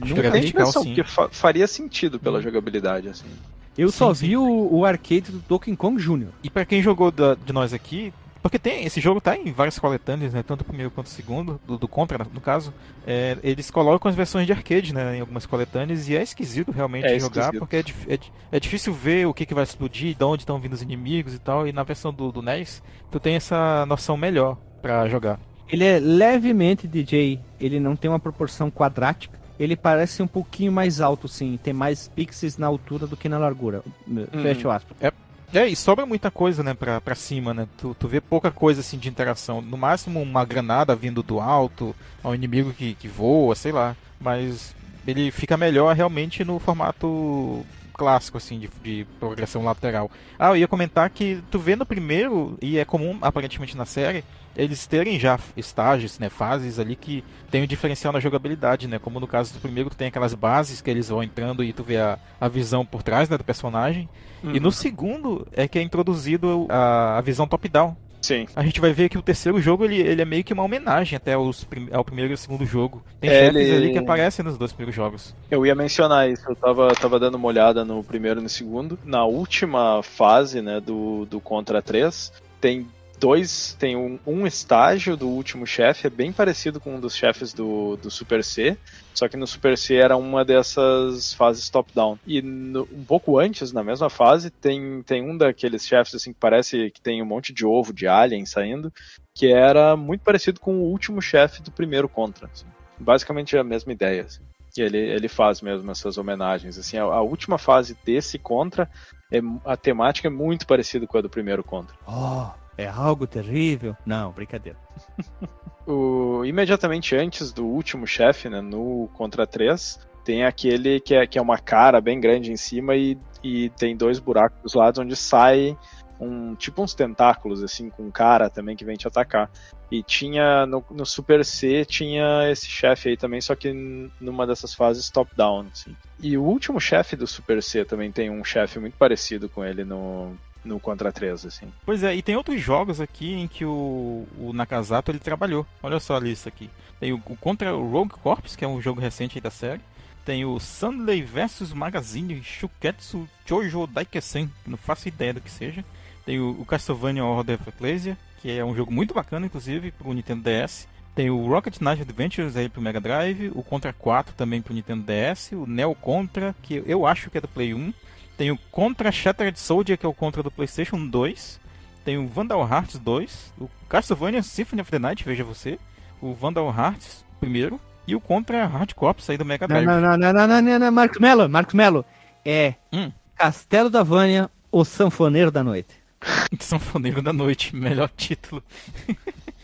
Acho Nunca impressão, porque fa faria sentido pela hum. jogabilidade, assim. Eu sim, só sim. vi o, o, arcade do Donkey Kong Jr. E para quem jogou da, de nós aqui, porque tem esse jogo tá em várias coletâneas, né? Tanto o primeiro quanto o segundo, do, do Contra, no caso. É, eles colocam as versões de arcade, né? Em algumas coletâneas, e é esquisito realmente é jogar, esquisito. porque é, é, é, difícil ver o que, que vai explodir, de onde estão vindo os inimigos e tal. E na versão do, do NES, tu tem essa noção melhor para jogar. Ele é levemente DJ, ele não tem uma proporção quadrática ele parece um pouquinho mais alto, sim. Tem mais pixels na altura do que na largura. Hum. Fecha o aspas. É, é, e sobra muita coisa, né, pra, pra cima, né? Tu, tu vê pouca coisa, assim, de interação. No máximo, uma granada vindo do alto, ao inimigo que, que voa, sei lá. Mas ele fica melhor realmente no formato clássico, assim, de, de progressão lateral. Ah, eu ia comentar que tu vê no primeiro, e é comum aparentemente na série, eles terem já estágios, né, fases ali que tem um diferencial na jogabilidade, né? Como no caso do primeiro, tu tem aquelas bases que eles vão entrando e tu vê a, a visão por trás né, do personagem. Uhum. E no segundo é que é introduzido a, a visão top-down. Sim. A gente vai ver que o terceiro jogo ele, ele é meio que uma homenagem até aos, ao primeiro e ao segundo jogo. Tem é, chefes ele... ali que aparecem nos dois primeiros jogos. Eu ia mencionar isso, eu tava, tava dando uma olhada no primeiro e no segundo. Na última fase, né, do, do Contra 3, tem dois. Tem um, um estágio do último chefe, é bem parecido com um dos chefes do, do Super C. Só que no Super C era uma dessas fases top-down. E no, um pouco antes, na mesma fase, tem, tem um daqueles chefes assim que parece que tem um monte de ovo de alien saindo, que era muito parecido com o último chefe do primeiro Contra. Assim. Basicamente é a mesma ideia. Assim. E ele, ele faz mesmo essas homenagens. Assim, a, a última fase desse Contra, é, a temática é muito parecida com a do primeiro Contra. Oh, é algo terrível? Não, brincadeira. o, imediatamente antes do último chefe, né, no Contra 3, tem aquele que é, que é uma cara bem grande em cima e, e tem dois buracos dos lados onde sai um tipo uns tentáculos assim com um cara também que vem te atacar. E tinha no, no Super C tinha esse chefe aí também, só que numa dessas fases top down, assim. E o último chefe do Super C também tem um chefe muito parecido com ele no no Contra 3, assim. Pois é, e tem outros jogos aqui em que o, o Nakazato ele trabalhou. Olha só a lista aqui. Tem o, o Contra Rogue Corps, que é um jogo recente da série. Tem o Sunday vs Magazine Shuketsu Chojo Daikesen, não faço ideia do que seja. Tem o, o Castlevania Order of Ecclesia, que é um jogo muito bacana, inclusive, para o Nintendo DS. Tem o Rocket Knight Adventures aí pro Mega Drive, o Contra 4 também pro Nintendo DS, o Neo Contra, que eu acho que é do Play 1, tem o Contra Shattered Soldier, que é o Contra do PlayStation 2. Tem o Vandal Hearts 2. O Castlevania Symphony of the Night, veja você. O Vandal Hearts primeiro. E o Contra Hard Corps aí do Mega Drive. Não, não, não, não, não, não, não, Marcos Mello, Marcos Mello. É hum. Castelo da Vânia, o Sanfoneiro da Noite. Sanfoneiro da Noite, melhor título.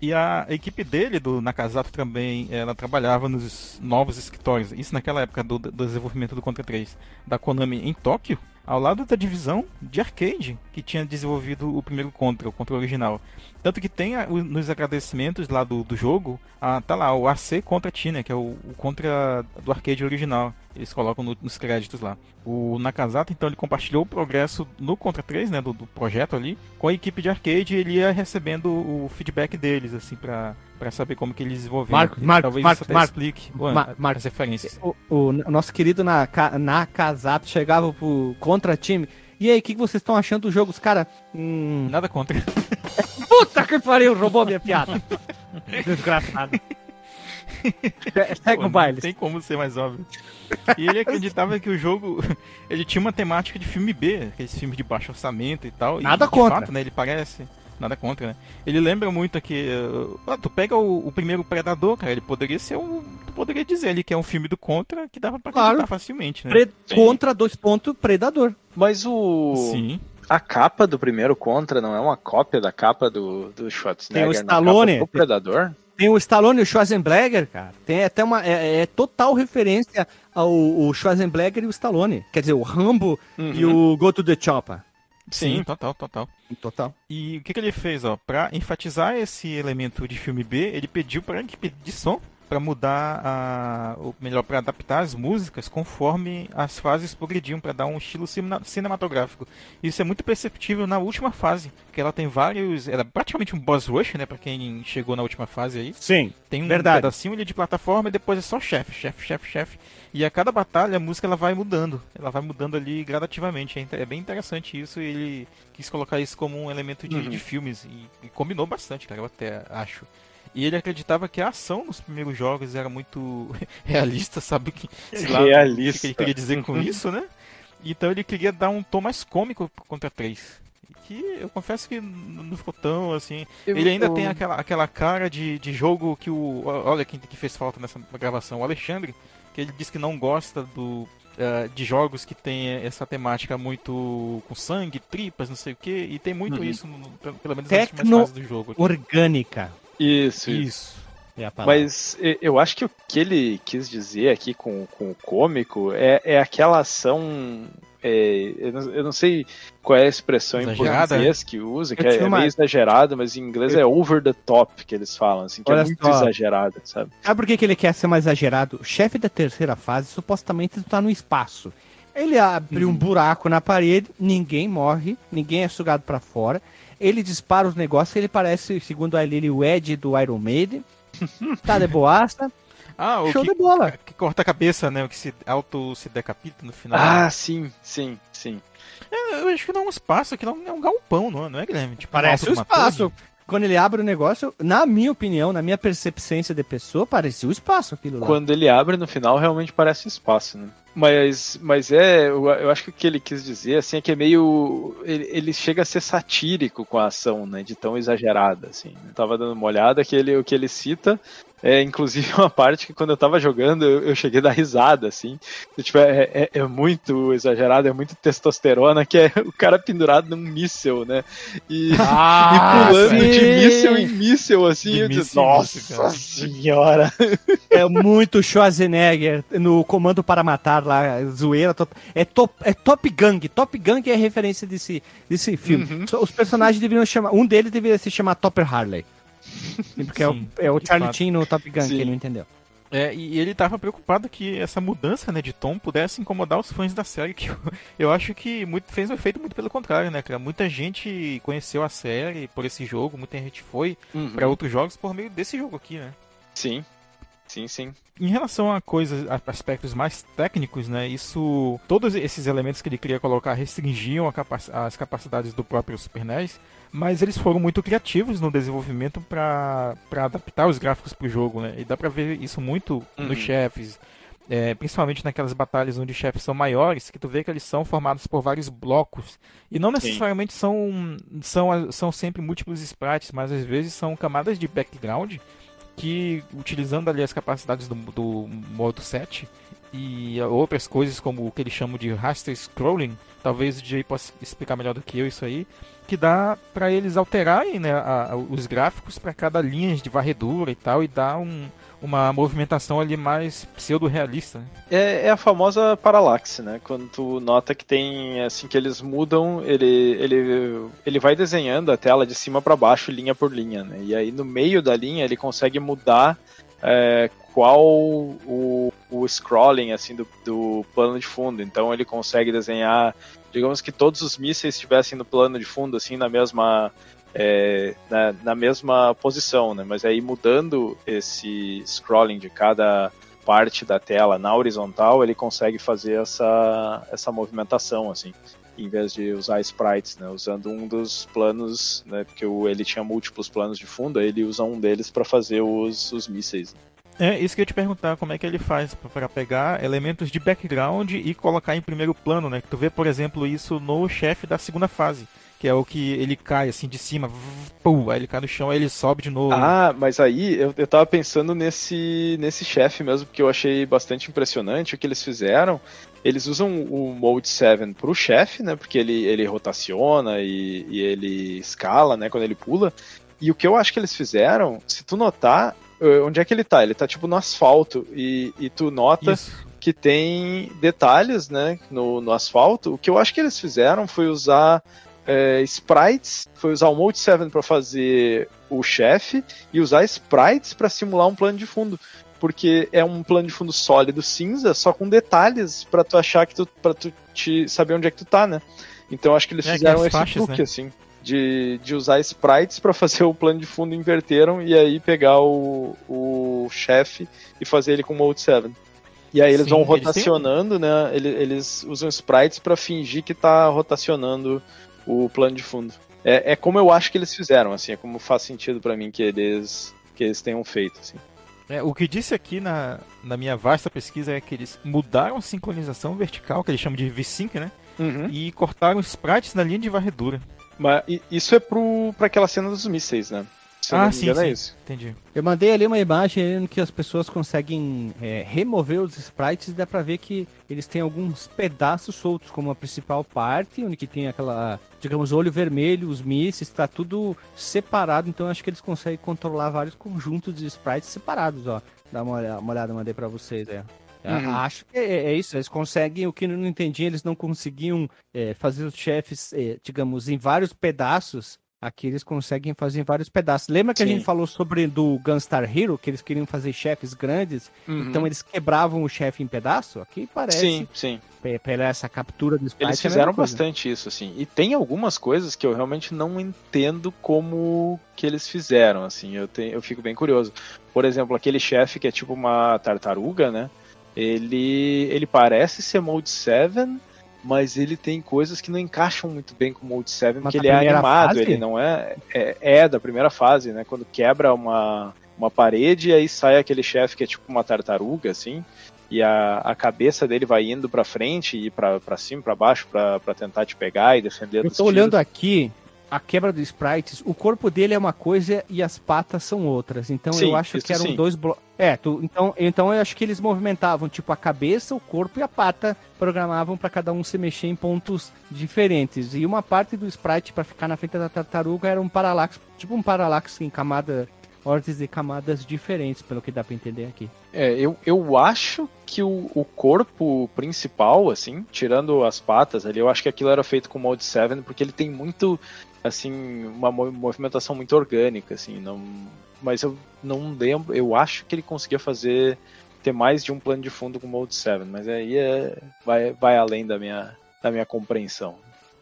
E a equipe dele, do Nakazato, também, ela trabalhava nos novos escritórios. Isso naquela época do, do desenvolvimento do Contra 3 da Konami em Tóquio, ao lado da divisão de arcade que tinha desenvolvido o primeiro Contra, o Contra original. Tanto que tem nos agradecimentos lá do, do jogo, a, tá lá, o AC Contra Tina, que é o, o Contra do arcade original. Eles colocam no, nos créditos lá. O Nakazato, então, ele compartilhou o progresso no Contra 3, né, do, do projeto ali, com a equipe de arcade ele ia recebendo o feedback deles, assim, pra, pra saber como que eles desenvolviam. Marcos, Marcos, Talvez Marcos, isso Marcos, explique as referências. O, o, o, nosso querido Nakazato chegava pro Contra time e aí, o que, que vocês estão achando do jogo? Os caras. Hum... Nada contra. Puta que pariu, roubou minha piada. Desgraçado. Segue o baile. Não tem como ser mais óbvio. E ele acreditava que o jogo ele tinha uma temática de filme B, aqueles filmes de baixo orçamento e tal. Nada e, contra. Fato, né, ele parece. Nada contra, né? Ele lembra muito que. Uh, tu pega o, o, primeiro Predador, cara, ele poderia ser um. Tu poderia dizer ali que é um filme do Contra que dava pra claro. facilmente, né? Pre contra dois pontos Predador. Mas o. Sim. A capa do primeiro Contra não é uma cópia da capa do, do Schwarzenegger? Tem o Stallone. O Predador? Tem o Stallone e o Schwarzenegger, cara. Tem até uma. É, é total referência ao, ao Schwarzenegger e o Stallone. Quer dizer, o Rambo uhum. e o Go to the Chopper. Sim, Sim, total, total. Total. E o que, que ele fez, ó? Pra enfatizar esse elemento de filme B, ele pediu pra equipe de som para mudar a, ou melhor para adaptar as músicas conforme as fases progrediam para dar um estilo cinematográfico. Isso é muito perceptível na última fase, que ela tem vários, era praticamente um boss rush, né, para quem chegou na última fase aí. Sim. Tem um verdade. pedacinho ali de plataforma e depois é só chefe, chefe, chefe, chefe. E a cada batalha a música ela vai mudando, ela vai mudando ali gradativamente. É, é bem interessante isso. E ele quis colocar isso como um elemento de, uhum. de filmes e, e combinou bastante, cara. Eu até acho. E ele acreditava que a ação nos primeiros jogos era muito realista, sabe? Que, lá, realista. O que ele queria dizer com isso, né? Então ele queria dar um tom mais cômico contra 3. Que eu confesso que não ficou tão assim. Eu, ele ainda eu... tem aquela, aquela cara de, de jogo que o. Olha quem que fez falta nessa gravação, o Alexandre, que ele disse que não gosta do, Uh, de jogos que tem essa temática muito com sangue, tripas, não sei o que, e tem muito uhum. isso, no, pelo menos nas últimas fases do jogo. Aqui. Orgânica. Isso, isso. É Mas eu acho que o que ele quis dizer aqui com, com o cômico é, é aquela ação. É, eu, não, eu, não, sei qual é a expressão exagerada. em português que usa, que é, é, meio exagerado, mas em inglês eu... é over the top que eles falam, assim, que é Olha é muito só. exagerado, sabe? Sabe por que, que ele quer ser mais exagerado? O chefe da terceira fase supostamente está no espaço. Ele abre um uhum. buraco na parede, ninguém morre, ninguém é sugado para fora ele dispara os negócios, ele parece, segundo a Lily, o Ed do Iron Maiden. tá de boasta. Ah, o Show que, de bola. Que corta a cabeça, né? O que se auto se decapita no final. Ah, sim, sim, sim. É, eu acho que não é um espaço, aqui não é um galpão, não é, não é Guilherme? Tipo, Parece um espaço. Quando ele abre o negócio, na minha opinião, na minha percepção de pessoa, parecia o espaço aquilo lá. Quando ele abre no final, realmente parece espaço, né? Mas, mas é, eu, eu, acho que o que ele quis dizer assim é que é meio ele, ele, chega a ser satírico com a ação, né, de tão exagerada assim. Eu tava dando uma olhada que ele o que ele cita é, inclusive, uma parte que quando eu tava jogando, eu, eu cheguei a dar risada, assim. Tipo, é, é, é, muito exagerado, é muito testosterona, que é o cara pendurado num míssel, né? E, ah, e pulando sim. de míssel em míssel, assim. De eu disse, Nossa senhora! É muito Schwarzenegger no Comando para Matar lá, zoeira. É top, é top Gang. Top Gang é referência desse, desse filme. Uhum. Os personagens deveriam chamar. Um deles deveria se chamar Topper Harley. Porque Sim, é o, é o Charlie Chin no Top Gun, Sim. que ele não entendeu. É, e ele estava preocupado que essa mudança né, de tom pudesse incomodar os fãs da série, que eu, eu acho que muito, fez um efeito muito pelo contrário, né, cara? Muita gente conheceu a série por esse jogo, muita gente foi uhum. para outros jogos por meio desse jogo aqui, né? Sim, Sim, sim. Em relação a coisas, a aspectos mais técnicos, né? Isso, todos esses elementos que ele queria colocar restringiam capac as capacidades do próprio Super NES, mas eles foram muito criativos no desenvolvimento para adaptar os gráficos para o jogo, né? E dá para ver isso muito uhum. nos chefes, é, principalmente naquelas batalhas onde os chefes são maiores, que tu vê que eles são formados por vários blocos. E não necessariamente são, são, são sempre múltiplos sprites, mas às vezes são camadas de background que, utilizando ali as capacidades do, do modo 7 e outras coisas como o que eles chamam de raster scrolling, talvez o DJ possa explicar melhor do que eu isso aí, que dá para eles alterarem né, a, a, os gráficos para cada linha de varredura e tal, e dá um, uma movimentação ali mais pseudo-realista. Né? É, é, a famosa paralaxe, né? Quando tu nota que tem, assim, que eles mudam, ele, ele, ele vai desenhando a tela de cima para baixo, linha por linha, né? E aí no meio da linha ele consegue mudar é, qual o, o scrolling, assim, do, do plano de fundo. Então ele consegue desenhar, digamos que todos os mísseis estivessem no plano de fundo, assim, na mesma é, na, na, mesma posição, né? Mas aí mudando esse scrolling de cada parte da tela na horizontal, ele consegue fazer essa, essa movimentação, assim, em vez de usar sprites, né? Usando um dos planos, né? Porque ele tinha múltiplos planos de fundo, ele usa um deles para fazer os, os mísseis. Né? É, isso que eu ia te perguntar, como é que ele faz para pegar elementos de background e colocar em primeiro plano, né? Que tu vê, por exemplo, isso no chefe da segunda fase que é o que ele cai assim de cima, pum, aí ele cai no chão, aí ele sobe de novo. Ah, mas aí eu, eu tava pensando nesse nesse chefe mesmo, que eu achei bastante impressionante o que eles fizeram. Eles usam o Mode 7 pro chefe, né? Porque ele, ele rotaciona e, e ele escala, né? Quando ele pula. E o que eu acho que eles fizeram, se tu notar, eh, onde é que ele tá? Ele tá tipo no asfalto e, e tu nota Isso. que tem detalhes, né, no, no asfalto. O que eu acho que eles fizeram foi usar é, sprites, foi usar o Mode 7 para fazer o chefe e usar sprites para simular um plano de fundo. Porque é um plano de fundo sólido cinza, só com detalhes para tu achar que tu. para tu te saber onde é que tu tá, né? Então acho que eles é, fizeram esse faixas, truque, né? assim. De, de usar sprites para fazer o plano de fundo inverteram e aí pegar o, o chefe e fazer ele com o Mode 7. E aí eles Sim, vão rotacionando, eles né? Eles, eles usam sprites para fingir que tá rotacionando o plano de fundo. É, é como eu acho que eles fizeram, assim, é como faz sentido para mim que eles, que eles tenham feito, assim. É, o que disse aqui na, na minha vasta pesquisa é que eles mudaram a sincronização vertical, que eles chamam de V-Sync, né? Uhum. E cortaram os sprites na linha de varredura. Mas isso é pro, pra aquela cena dos mísseis, né? Se ah, sim, sim. É isso. Entendi. Eu mandei ali uma imagem que as pessoas conseguem é, remover os sprites e dá pra ver que eles têm alguns pedaços soltos, como a principal parte, onde que tem aquela, digamos, olho vermelho, os mísseis, tá tudo separado, então acho que eles conseguem controlar vários conjuntos de sprites separados, ó. Dá uma olhada, uma olhada mandei pra vocês, é. Uhum. Acho que é, é, isso, eles conseguem, o que eu não entendi, eles não conseguiam é, fazer os chefes, é, digamos, em vários pedaços Aqui eles conseguem fazer vários pedaços. Lembra que Sim. a gente falou sobre do Gunstar Hero, que eles queriam fazer chefes grandes, uhum. então eles quebravam o chefe em pedaço? Aqui parece. Sim, sim. Pela essa captura do sprite. Eles é fizeram bastante isso, assim. E tem algumas coisas que eu realmente não entendo como que eles fizeram, assim. Eu, tenho, eu fico bem curioso. Por exemplo, aquele chefe que é tipo uma tartaruga, né? Ele, ele parece ser Mode 7, mas ele tem coisas que não encaixam muito bem com o Mode 7, porque ele é animado, fase? ele não é, é, é. da primeira fase, né? Quando quebra uma, uma parede e aí sai aquele chefe que é tipo uma tartaruga, assim, e a, a cabeça dele vai indo pra frente e pra, pra cima, pra baixo, pra, pra tentar te pegar e defender Eu tô olhando aqui, a quebra dos sprites, o corpo dele é uma coisa e as patas são outras. Então sim, eu acho que eram sim. dois blocos. É, tu, então, então eu acho que eles movimentavam tipo a cabeça, o corpo e a pata, programavam para cada um se mexer em pontos diferentes. E uma parte do sprite para ficar na frente da tartaruga era um paralaxe, tipo um paralaxe em camada ordens de camadas diferentes, pelo que dá para entender aqui. É, eu, eu acho que o, o corpo principal, assim, tirando as patas ali, eu acho que aquilo era feito com Mode 7, porque ele tem muito assim, uma movimentação muito orgânica, assim, não, mas eu não lembro, eu acho que ele conseguia fazer ter mais de um plano de fundo com o Mode 7, mas aí é, vai, vai além da minha, da minha compreensão.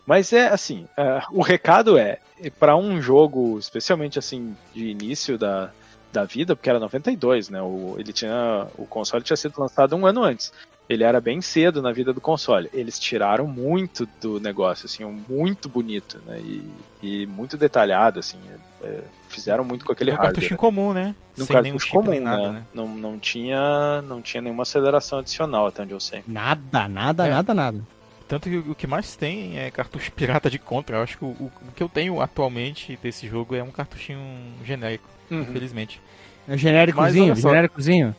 Mas é assim, uh, o recado é, para um jogo, especialmente assim, de início da, da vida, porque era 92, né? O, ele tinha, o console tinha sido lançado um ano antes ele era bem cedo na vida do console. Eles tiraram muito do negócio, assim, muito bonito, né? E, e muito detalhado, assim. É, fizeram muito com aquele no hardware. cartucho comum, né? No Sem cartucho comum, nada, né? né? Não, não, tinha, não tinha nenhuma aceleração adicional, até onde eu sei. Nada, nada, é. nada, nada. Tanto que o que mais tem é cartucho pirata de Contra. Eu acho que o, o, que eu tenho atualmente desse jogo é um cartuchinho genérico, uhum. infelizmente. É genéricozinho, genéricozinho.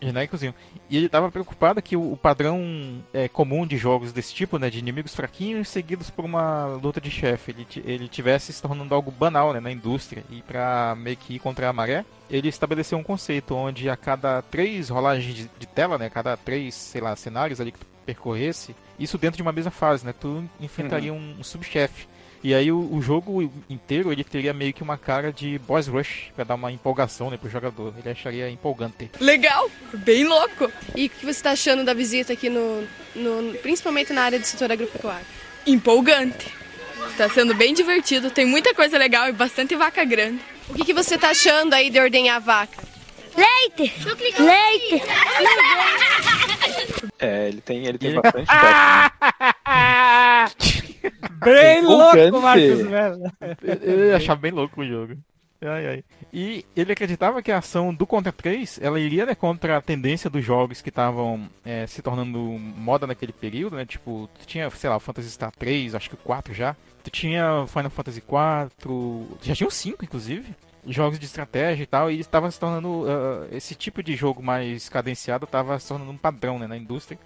Genéricozinho. E ele estava preocupado que o, padrão é, comum de jogos desse tipo, né, de inimigos fraquinhos seguidos por uma luta de chefe, ele, ele tivesse se tornando algo banal né, na indústria. E para meio que ir contra a maré, ele estabeleceu um conceito onde a cada três rolagens de, de tela, né, a cada três, sei lá, cenários ali que tu percorresse, isso dentro de uma mesma fase, né, tu enfrentaria uhum. um, um subchefe. E aí o, o, jogo inteiro ele teria meio que uma cara de boss rush para dar uma empolgação né, pro jogador. Ele acharia empolgante. Legal, bem louco. E o que você está achando da visita aqui no, no principalmente na área do setor agropecuário? Empolgante. Está sendo bem divertido, tem muita coisa legal e bastante vaca grande. O que, que você está achando aí de ordenhar a vaca? Leite! Leite! É, ele tem, ele tem bastante técnica. bem louco, Marcos Mello. Eu achar bem louco o jogo. Ai, ai. E ele acreditava que a ação do Contra 3 ela iria né, contra a tendência dos jogos que estavam é, se tornando moda naquele período, né? Tipo, tu tinha, sei lá, o Phantasy Star 3, acho que o 4 já. Tu tinha Final Fantasy 4, já tinha o 5, inclusive. Jogos de estratégia e tal, e estava se tornando. Uh, esse tipo de jogo mais cadenciado estava se tornando um padrão né, na indústria.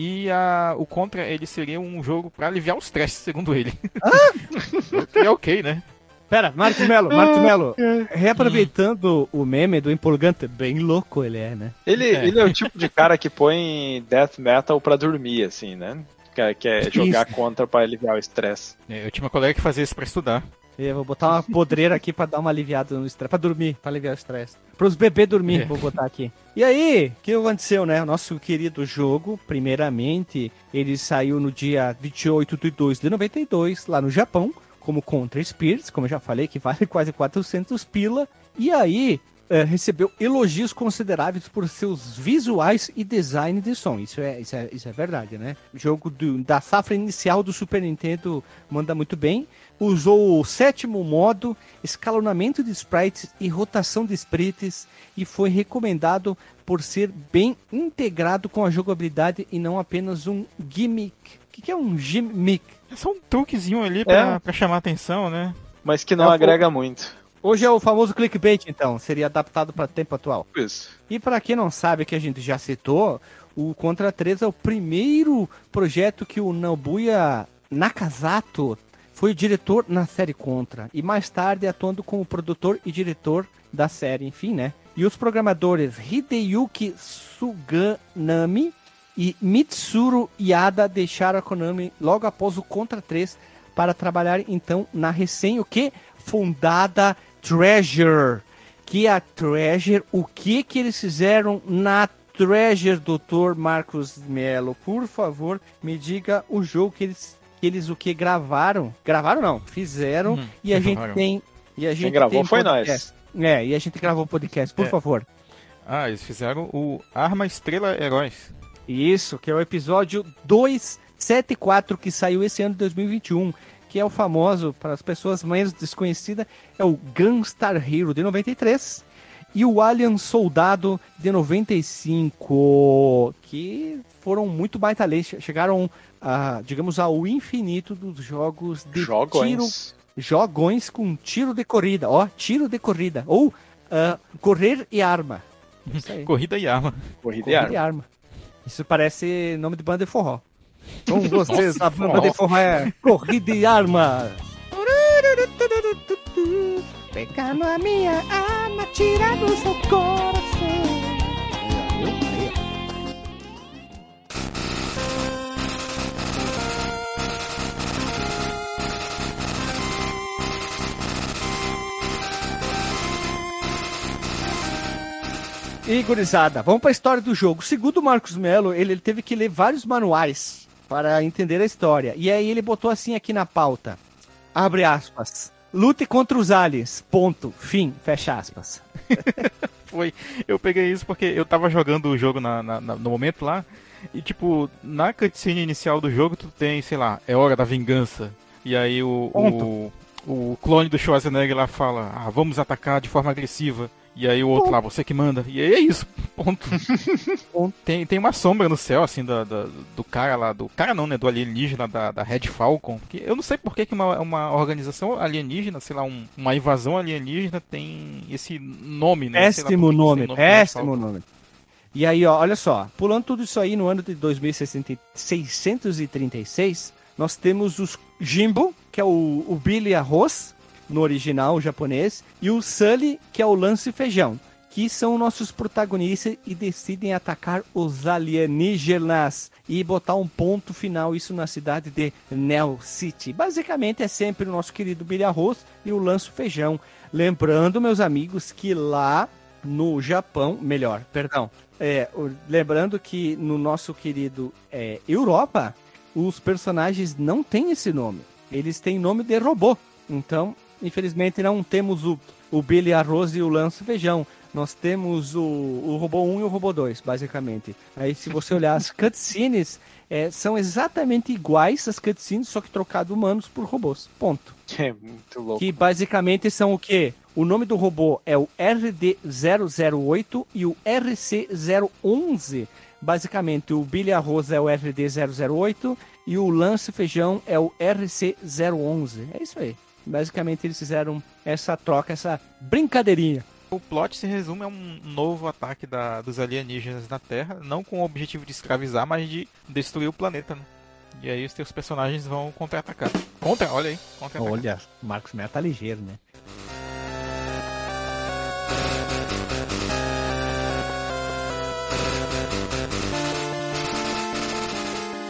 E a, o Contra, ele seria um jogo para aliviar o estresse, segundo ele. Ah? é ok, né? Pera, Marcos Melo, Marcos Melo, reaproveitando hum. o meme do empolgante, bem louco ele é, né? Ele é. ele é o tipo de cara que põe death metal pra dormir, assim, né? Que, que é jogar isso. contra pra aliviar o estresse. É, eu tinha uma colega que fazia isso pra estudar. Eu vou botar uma podreira aqui pra dar uma aliviada no estresse, pra dormir, pra aliviar o estresse. Pros bebês dormir, é. vou botar aqui. E aí, o que aconteceu, né? O nosso querido jogo, primeiramente, ele saiu no dia 28 de 2 de 92, lá no Japão, como Contra Spirits, como eu já falei, que vale quase 400 pila. E aí, é, recebeu elogios consideráveis por seus visuais e design de som. Isso é, isso é, isso é verdade, né? O jogo do, da safra inicial do Super Nintendo manda muito bem usou o sétimo modo, escalonamento de sprites e rotação de sprites e foi recomendado por ser bem integrado com a jogabilidade e não apenas um gimmick. O que, que é um gimmick? É só um truquezinho ali pra, é. chamar atenção, né? Mas que não é agrega o... muito. Hoje é o famoso clickbait, então, seria adaptado para tempo atual. Isso. E para quem não sabe, que a gente já citou, o Contra 3 é o primeiro projeto que o Nobuya Nakazato foi diretor na série Contra e mais tarde atuando como produtor e diretor da série, enfim, né? E os programadores Hideyuki Suganami e Mitsuru Yada deixaram a Konami logo após o Contra 3 para trabalhar então na recém o que fundada Treasure. Que a Treasure, o que que eles fizeram na Treasure, doutor Marcos Melo? Por favor, me diga o jogo que eles, que eles o que gravaram. Gravaram não, fizeram hum, e a gente tem e a gente Quem gravou foi podcast. nós. É, e a gente gravou o podcast, por é. favor. Ah, eles fizeram o Arma Estrela Heróis. Isso, que é o episódio 274 que saiu esse ano de 2021, que é o famoso, para as pessoas mais desconhecidas, é o Gunstar Hero de 93 e o Alien Soldado de 95, que foram muito baita lei, chegaram, a, digamos, ao infinito dos jogos de Jogões. tiro jogões com tiro de corrida, ó, tiro de corrida, ou uh, correr e arma. Corrida e arma. Corrida, Corrida e, arma. e, arma. Isso parece nome de banda de forró. Com vocês, Nossa, a banda de forró é Corrida e Arma. Pegando a minha arma, tirando o seu coração. E gurizada, vamos para a história do jogo. Segundo o Marcos Melo, ele, ele teve que ler vários manuais para entender a história. E aí ele botou assim aqui na pauta. Abre aspas. Lute contra os aliens. Ponto. Fim. Fecha aspas. Foi. Eu peguei isso porque eu tava jogando o jogo na, na, no momento lá. E tipo, na cutscene inicial do jogo, tu tem, sei lá, é hora da vingança. E aí o, o, o, clone do Schwarzenegger lá fala, ah, vamos atacar de forma agressiva. E aí o outro lá, você que manda. E aí é isso, ponto. tem, tem uma sombra no céu, assim, da, da, do cara lá, do cara não, né, do alienígena da, da Red Falcon. Que eu não sei por que, que uma, uma organização alienígena, sei lá, um, uma invasão alienígena tem esse nome, né? Péssimo nome, nome, péssimo nome. E aí, ó, olha só, pulando tudo isso aí no ano de 2636, nós temos os Jimbo, que é o, o Billy Arroz, no original japonês, e o Sully, que é o lance feijão, que são nossos protagonistas e decidem atacar os alienígenas e botar um ponto final isso na cidade de Neo City. Basicamente é sempre o nosso querido Billy Arroz e o Lanço Feijão. Lembrando, meus amigos, que lá no Japão, melhor, perdão, é, lembrando que no nosso querido é, Europa, os personagens não têm esse nome. Eles têm nome de robô. Então, infelizmente não temos o, o Billy Arroz e o Lance Feijão. Nós temos o, o Robô 1 e o Robô 2, basicamente. Aí se você olhar as cutscenes, é, são exatamente iguais as cutscenes, só que trocado humanos por robôs. Ponto. É muito louco. Que basicamente são o quê? O nome do robô é o RD008 e o RC011. Basicamente, o Billy Arroz é o RD008 e o Lance Feijão é o RC011. É isso aí. Basicamente eles fizeram essa troca, essa brincadeirinha. O plot se resume a um novo ataque da, dos alienígenas na Terra, não com o objetivo de escravizar, mas de destruir o planeta. Né? E aí os teus personagens vão contra-atacar. Contra, olha aí. Contra olha, Marcos Meta tá ligeiro, né?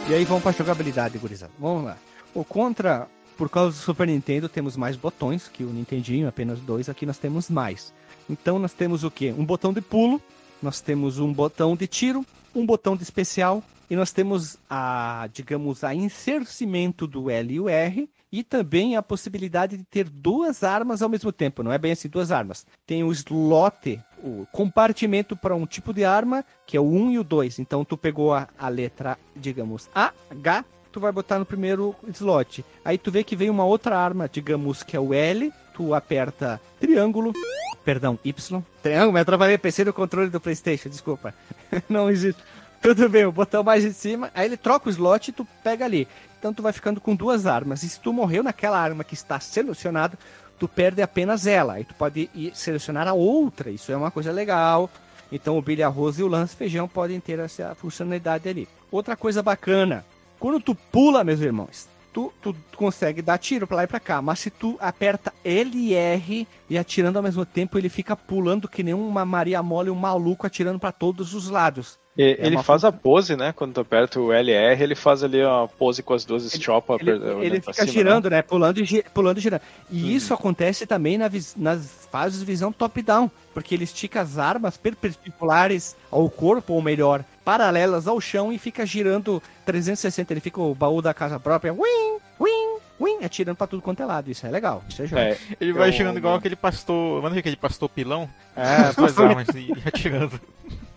E aí vamos pra jogabilidade, gurizada. Vamos lá. O contra por causa do Super Nintendo, temos mais botões que o Nintendinho, apenas dois. Aqui nós temos mais. Então nós temos o quê? Um botão de pulo, nós temos um botão de tiro, um botão de especial e nós temos a, digamos, a insercimento do L e o R e também a possibilidade de ter duas armas ao mesmo tempo. Não é bem assim duas armas. Tem o slot, o compartimento para um tipo de arma, que é o 1 e o 2. Então tu pegou a, a letra, digamos, A, H tu vai botar no primeiro slot. Aí tu vê que vem uma outra arma, digamos que é o L, tu aperta triângulo, perdão, Y. Triângulo, me atrapalhei, pensei no controle do Playstation, desculpa. Não existe. Tudo bem, o botão mais em cima, aí ele troca o slot e tu pega ali. Então tu vai ficando com duas armas. E se tu morreu naquela arma que está selecionada, tu perde apenas ela. Aí tu pode ir selecionar a outra. Isso é uma coisa legal. Então o bilha arroz e o lance feijão podem ter essa funcionalidade ali. Outra coisa bacana, quando tu pula, meus irmãos, tu, tu consegue dar tiro pra lá e pra cá. Mas se tu aperta L e R e atirando ao mesmo tempo, ele fica pulando que nem uma Maria Mole, um maluco atirando para todos os lados. E, é ele faz a pose, né? Quando tu aperta o LR, ele faz ali a pose com as duas chopas. Ele, ele, ele fica cima, girando, né? né? Pulando e, pulando e girando. E hum. isso acontece também na, nas fases de visão top-down, porque ele estica as armas perpendiculares ao corpo, ou melhor, paralelas ao chão e fica girando 360. Ele fica o baú da casa própria. Wing, wing, wing, atirando pra tudo quanto é lado. Isso é legal. Isso é jogo. É, ele vai girando igual aquele pastor. Manda aquele pastor pilão. É, faz armas e atirando.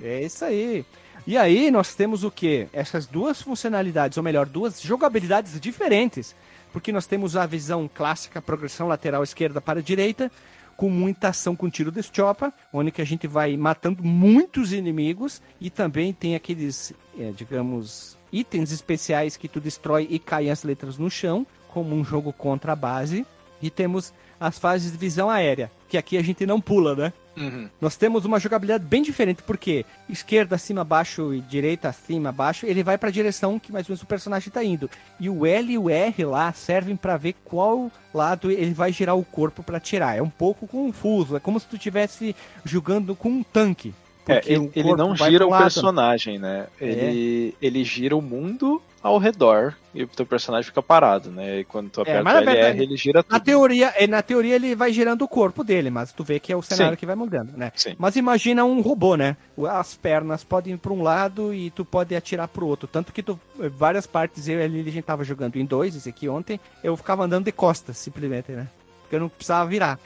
É isso aí. E aí nós temos o que? Essas duas funcionalidades, ou melhor, duas jogabilidades diferentes. Porque nós temos a visão clássica, progressão lateral esquerda para direita, com muita ação com tiro de chopa, onde que a gente vai matando muitos inimigos e também tem aqueles, é, digamos, itens especiais que tu destrói e caem as letras no chão, como um jogo contra a base. E temos as fases de visão aérea, que aqui a gente não pula, né? Uhum. Nós temos uma jogabilidade bem diferente, porque esquerda, acima, baixo e direita, acima, baixo, ele vai para a direção que mais ou menos o personagem está indo. E o L e o R lá servem para ver qual lado ele vai girar o corpo para tirar. É um pouco confuso, é como se tu estivesse jogando com um tanque. É, ele, ele não gira o personagem, né? Ele, é. ele gira o mundo ao redor e o teu personagem fica parado, né? E quando tu é, aperta é, o LR, ele gira tudo. Na teoria, é, na teoria ele vai girando o corpo dele, mas tu vê que é o cenário Sim. que vai mudando, né? Sim. Mas imagina um robô, né? As pernas podem ir para um lado e tu pode atirar para o outro. Tanto que tu, várias partes, eu e a Lili, a gente tava jogando em dois, esse aqui ontem, eu ficava andando de costas, simplesmente, né? Porque eu não precisava virar.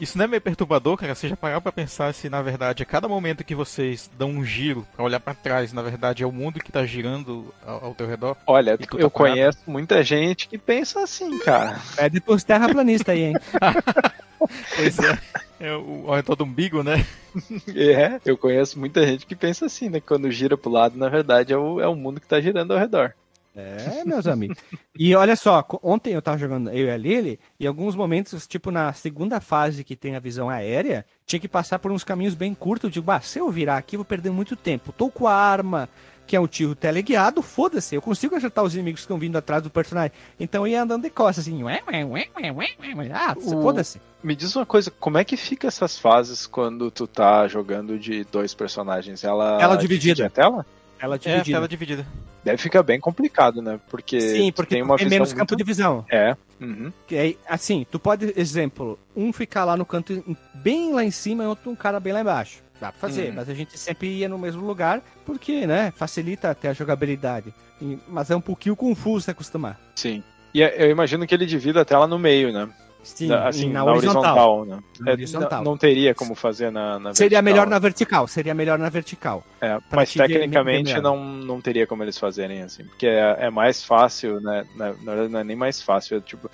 Isso não é meio perturbador, cara? Você já parou pra pensar se, na verdade, a cada momento que vocês dão um giro pra olhar para trás, na verdade, é o mundo que tá girando ao, ao teu redor? Olha, tá eu conheço muita gente que pensa assim, cara. É depois terraplanista aí, hein? pois é. É o redor do umbigo, né? É, eu conheço muita gente que pensa assim, né? Que quando gira pro lado, na verdade, é o, é o mundo que tá girando ao redor. É, meus amigos. E olha só, ontem eu tava jogando eu e a Lily, e alguns momentos, tipo na segunda fase que tem a visão aérea, tinha que passar por uns caminhos bem curtos. Digo, bah, se eu virar aqui, eu vou perder muito tempo. Tô com a arma, que é um tiro teleguiado, foda-se, eu consigo acertar os inimigos que estão vindo atrás do personagem. Então eu ia andando de costas, assim, ué, ué, ué, ué, ué, ah, o... foda-se. Me diz uma coisa, como é que fica essas fases quando tu tá jogando de dois personagens? Ela, ela dividida. a tela? Ela dividida. É, tela dividida. Deve ficar bem complicado, né? Porque Sim, porque tem uma tem menos campo de visão. É. Uhum. Que assim, tu pode, exemplo, um ficar lá no canto bem lá em cima e outro um cara bem lá embaixo. Dá pra fazer, uhum. mas a gente sempre ia no mesmo lugar, porque, né, facilita até a jogabilidade. Mas é um pouquinho confuso se acostumar. Sim. E é, eu imagino que ele divida a tela no meio, né? Sim, assim, na, na horizontal. horizontal, né? na é, horizontal. Não, teria como fazer na, na Seria melhor na vertical, seria melhor na vertical. É, mas tecnicamente não, não teria como eles fazerem assim, porque é, é mais fácil, né? Na, na verdade não é nem mais fácil, é, tipo,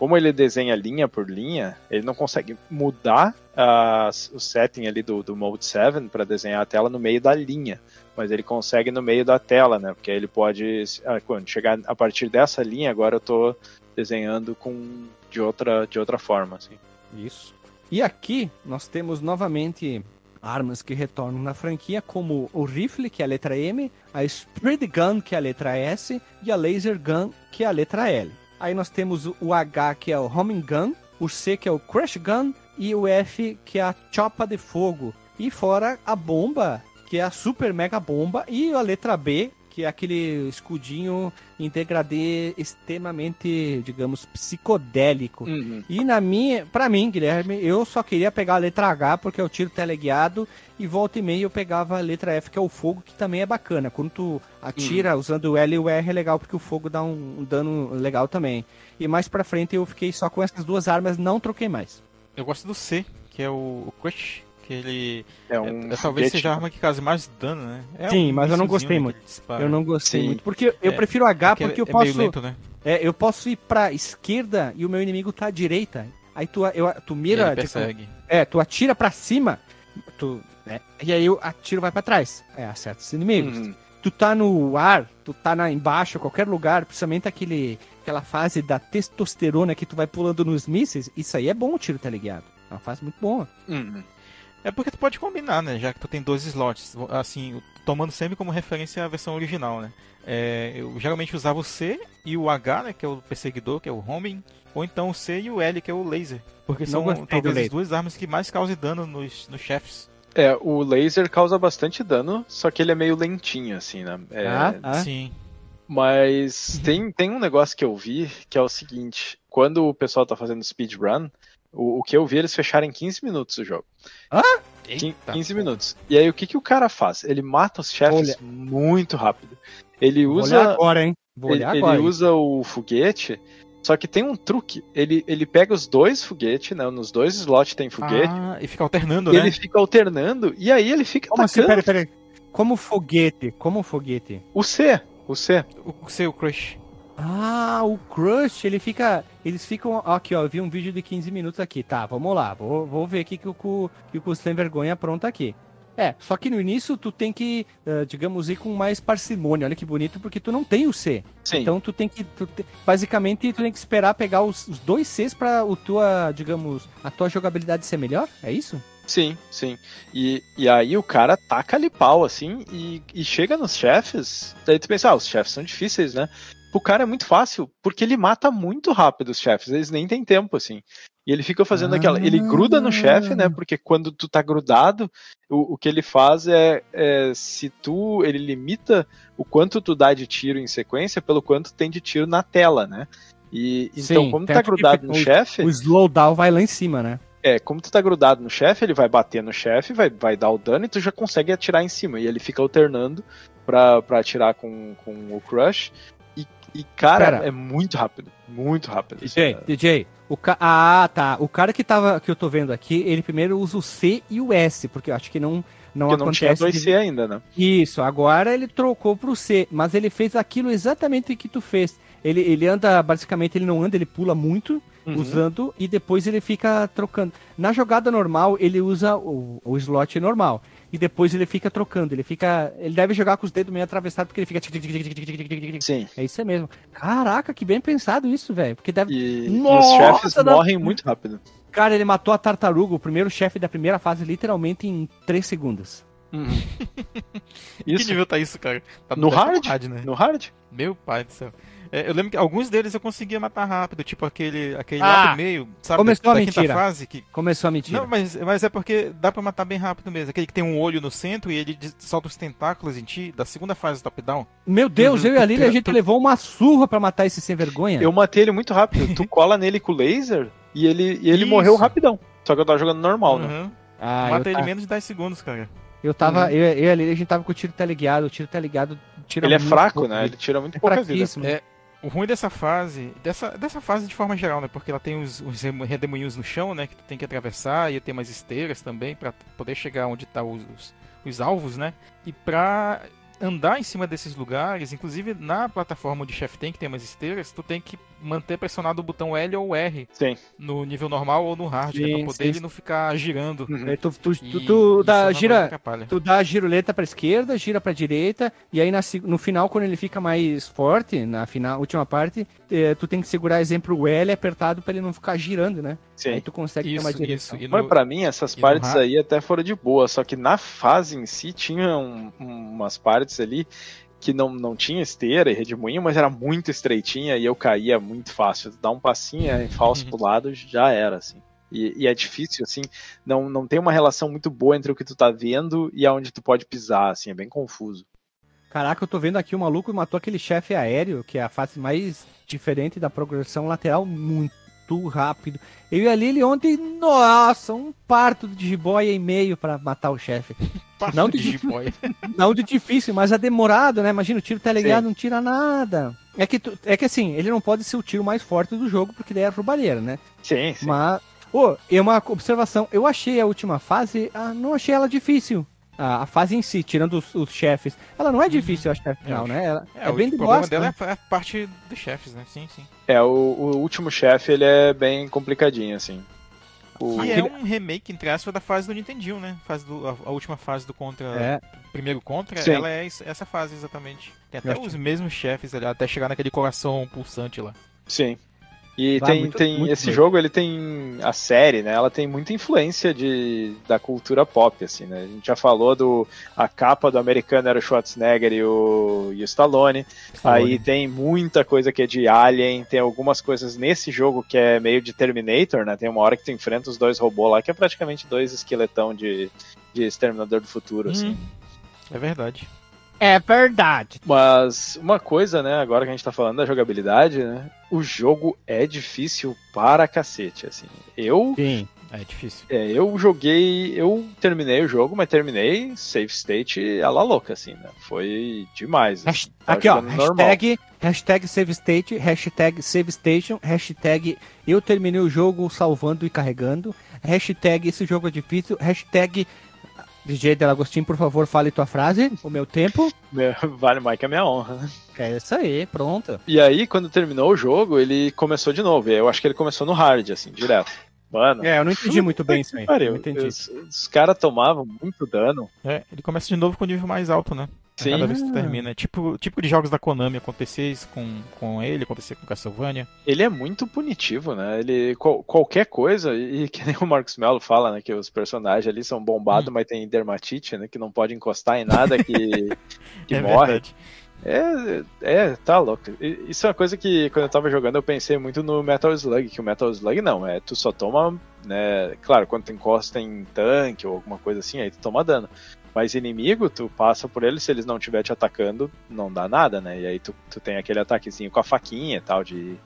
como ele desenha linha por linha, ele não consegue mudar uh, o setting ali do, do Mode 7 para desenhar a tela no meio da linha. Mas ele consegue no meio da tela, né? Porque aí ele pode, uh, quando chegar a partir dessa linha, agora eu estou desenhando com de outra, de outra forma. Assim. Isso. E aqui nós temos novamente armas que retornam na franquia, como o rifle, que é a letra M, a Spread Gun, que é a letra S, e a Laser Gun, que é a letra L. Aí nós temos o H, que é o Homing Gun, o C, que é o Crash Gun, e o F, que é a Chopa de Fogo. E fora a bomba, que é a Super Mega Bomba, e a letra B, que é aquele escudinho em degradê extremamente, digamos, psicodélico. Uhum. E na minha, para mim, Guilherme, eu só queria pegar a letra H porque é o tiro teleguiado e volta e meia eu pegava a letra F que é o fogo, que também é bacana. Quando tu atira uhum. usando o L e o R é legal porque o fogo dá um, um dano legal também. E mais para frente eu fiquei só com essas duas armas, não troquei mais. Eu gosto do C, que é o, o Crush que ele. É um. É, talvez seja a arma que cause mais dano, né? É Sim, um mas eu não gostei muito. Eu não gostei Sim. muito. Porque eu é, prefiro H porque, porque eu é posso. Lento, né? É, eu posso ir pra esquerda e o meu inimigo tá à direita. Aí tu, eu, tu mira. Tipo, é, tu atira pra cima. Tu, né? E aí o tiro vai pra trás. É, acerta os inimigos. Uhum. Tu tá no ar, tu tá na, embaixo, qualquer lugar, principalmente aquele, aquela fase da testosterona que tu vai pulando nos mísseis, isso aí é bom o tiro teleguiado. É uma fase muito boa. Uhum. É porque tu pode combinar, né? Já que tu tem dois slots, assim, tomando sempre como referência a versão original, né? É, eu geralmente usava o C e o H, né? Que é o perseguidor, que é o homing, ou então o C e o L, que é o laser. Porque Não são talvez as duas armas que mais causam dano nos, nos chefes. É, o laser causa bastante dano, só que ele é meio lentinho, assim, né? É... Ah, ah. Sim. Mas uhum. tem, tem um negócio que eu vi que é o seguinte: quando o pessoal tá fazendo speedrun, o, o que eu vi eles fecharem 15 minutos o jogo. Ah? 15 minutos. E aí o que, que o cara faz? Ele mata os chefes Olha. muito rápido. Ele usa. Vou olhar agora, hein? Vou ele, agora, ele usa o foguete. Só que tem um truque. Ele, ele pega os dois foguetes, né? Nos dois slots tem foguete. Ah, e fica alternando, e né? ele fica alternando. E aí ele fica Como atacando. Assim? Pera, pera. Como foguete? Como foguete? O C. O C. O C, o Crush. Ah, o Crush, ele fica. Eles ficam. Aqui, ó, eu vi um vídeo de 15 minutos aqui. Tá, vamos lá. Vou, vou ver aqui que o que o Sem Vergonha pronto aqui. É, só que no início tu tem que, uh, digamos, ir com mais parcimônia. Olha que bonito, porque tu não tem o C. Sim. Então tu tem que. Tu te... Basicamente, tu tem que esperar pegar os, os dois Cs pra o tua, digamos, a tua jogabilidade ser melhor? É isso? Sim, sim. E, e aí o cara taca ali pau, assim, e, e chega nos chefes. Daí tu pensa, ah, os chefes são difíceis, né? O cara é muito fácil, porque ele mata muito rápido os chefes, eles nem têm tempo, assim. E ele fica fazendo ah. aquela. Ele gruda no chefe, né? Porque quando tu tá grudado, o, o que ele faz é, é, Se tu. Ele limita o quanto tu dá de tiro em sequência pelo quanto tem de tiro na tela, né? E, então, Sim, como tu tá grudado no chefe. O slowdown vai lá em cima, né? É, como tu tá grudado no chefe, ele vai bater no chefe, vai, vai dar o dano e tu já consegue atirar em cima. E ele fica alternando pra, pra atirar com, com o Crush. E, e cara, Pera. é muito rápido. Muito rápido. DJ, DJ, o ca... Ah, tá. O cara que, tava, que eu tô vendo aqui, ele primeiro usa o C e o S, porque eu acho que não. Não, porque acontece não tinha 2C de... ainda, né? Isso, agora ele trocou pro C, mas ele fez aquilo exatamente que tu fez. Ele, ele anda, basicamente, ele não anda, ele pula muito, uhum. usando, e depois ele fica trocando. Na jogada normal, ele usa o, o slot normal. E depois ele fica trocando. Ele fica. Ele deve jogar com os dedos meio atravessados porque ele fica. Sim. É isso mesmo. Caraca, que bem pensado isso, velho. Porque deve. E, Nossa, e os chefes morrem muito rápido. Cara, ele matou a tartaruga, o primeiro chefe da primeira fase, literalmente em 3 segundos. Uhum. isso. Que nível tá isso, cara? Tá no hard? hard né? No hard? Meu pai do céu. É, eu lembro que alguns deles eu conseguia matar rápido, tipo aquele, aquele ah, lá do meio, sabe? Começou da, a mentira. fase. Que... Começou a mentira. Não, mas, mas é porque dá pra matar bem rápido mesmo. Aquele que tem um olho no centro e ele solta os tentáculos em ti, da segunda fase top-down. Meu Deus, uhum. eu e a Lili, a gente levou uma surra pra matar esse sem vergonha. Eu matei ele muito rápido. tu cola nele com o laser e ele, e ele morreu rapidão. Só que eu tava jogando normal, né? uhum. né? Ah, Mata ele tá... menos de 10 segundos, cara. Eu tava, uhum. eu, eu e a Lili, a gente tava com o tiro tá ligado, o tiro tá ligado tira Ele é fraco, né? Ele tira muito é pouca vida. É, o ruim dessa fase, dessa, dessa fase de forma geral, né? Porque ela tem os, os redemoinhos no chão, né? Que tu tem que atravessar e tem umas esteiras também para poder chegar onde tá os, os, os alvos, né? E pra andar em cima desses lugares, inclusive na plataforma de Chef tem que tem umas esteiras, tu tem que manter pressionado o botão L ou R sim. no nível normal ou no hard, sim, né, pra poder sim. ele não ficar girando. Uhum. Tu, tu, tu, tu dá, gira, tu dá a giroleta pra esquerda, gira pra direita, e aí na, no final, quando ele fica mais forte, na final, última parte, eh, tu tem que segurar, exemplo, o L apertado pra ele não ficar girando, né? Sim. Aí tu consegue isso, ter uma direção. Isso. Mas pra mim, essas partes aí até foram de boa, só que na fase em si tinha um, umas partes ali que não, não tinha esteira e redemoinho, mas era muito estreitinha e eu caía muito fácil. Dar um passinho em falso pro lado já era, assim. E, e, é difícil, assim, não, não tem uma relação muito boa entre o que tu tá vendo e aonde tu pode pisar, assim, é bem confuso. Caraca, eu tô vendo aqui o maluco matou aquele chefe aéreo, que é a face mais diferente da progressão lateral, muito rápido. Eu e a Lily ontem, nossa, um parto de jiboia e meio para matar o chefe. não de, de jiboia. não de difícil, mas é demorado, né? Imagina, o tiro tá ligado, Sim. não tira nada. É que, tu, é que assim, ele não pode ser o tiro mais forte do jogo, porque daí é roubalheira, né? Sim, sim. Mas, oh, é uma observação. Eu achei a última fase, ah, não achei ela difícil a, a fase em si, tirando os, os chefes, ela não é difícil, eu acho, até final, né? Ela, é, é bem de bosta. O problema dela é a parte dos chefes, né? Sim, sim. É, o, o último chefe, ele é bem complicadinho, assim. O... E é um remake, entre aspas, da fase do Nintendo, né? Fase do, a, a última fase do Contra. É. Primeiro Contra, Sim. ela é essa fase exatamente. Tem até os mesmos chefes ali, até chegar naquele coração pulsante lá. Sim. E Vai, tem, muito, tem muito esse jogo, ele tem a série, né? Ela tem muita influência de, da cultura pop, assim, né? A gente já falou do a capa do americano era o Schwarzenegger e o, e o Stallone. Stallone. Aí tem muita coisa que é de Alien, tem algumas coisas nesse jogo que é meio de Terminator, né? Tem uma hora que tu enfrenta os dois robôs lá, que é praticamente dois esqueletão de, de Exterminador do Futuro, hum, assim. É verdade. É verdade. Mas uma coisa, né, agora que a gente tá falando da jogabilidade, né? O jogo é difícil para cacete, assim. Eu. Sim. É difícil. É, eu joguei, eu terminei o jogo, mas terminei save state a la louca, assim, né? Foi demais. Assim. Aqui, ó, hashtag, hashtag save state, hashtag save station, hashtag eu terminei o jogo salvando e carregando, hashtag esse jogo é difícil, hashtag DJ Delagostinho, por favor, fale tua frase, o meu tempo. Vale mais que a minha honra. É isso aí, pronto. E aí, quando terminou o jogo, ele começou de novo. Eu acho que ele começou no hard, assim, direto. Mano. É, eu não entendi muito bem isso aí. Pariu. Os, os caras tomavam muito dano. É, ele começa de novo com o nível mais alto, né? Sim. Cada vez que termina. É tipo, tipo de jogos da Konami acontecer isso com, com ele, acontecer com Castlevania. Ele é muito punitivo, né? Ele, qual, qualquer coisa, e que nem o Marcos Mello fala, né? Que os personagens ali são bombados, hum. mas tem dermatite, né? Que não pode encostar em nada que, que é morre. Verdade. É, é, tá louco. Isso é uma coisa que quando eu tava jogando eu pensei muito no Metal Slug, que o Metal Slug não, é tu só toma, né, claro, quando tu encosta em tanque ou alguma coisa assim, aí tu toma dano. Mas inimigo, tu passa por eles, se eles não estiver te atacando, não dá nada, né? E aí tu, tu tem aquele ataquezinho com a faquinha e tal, de,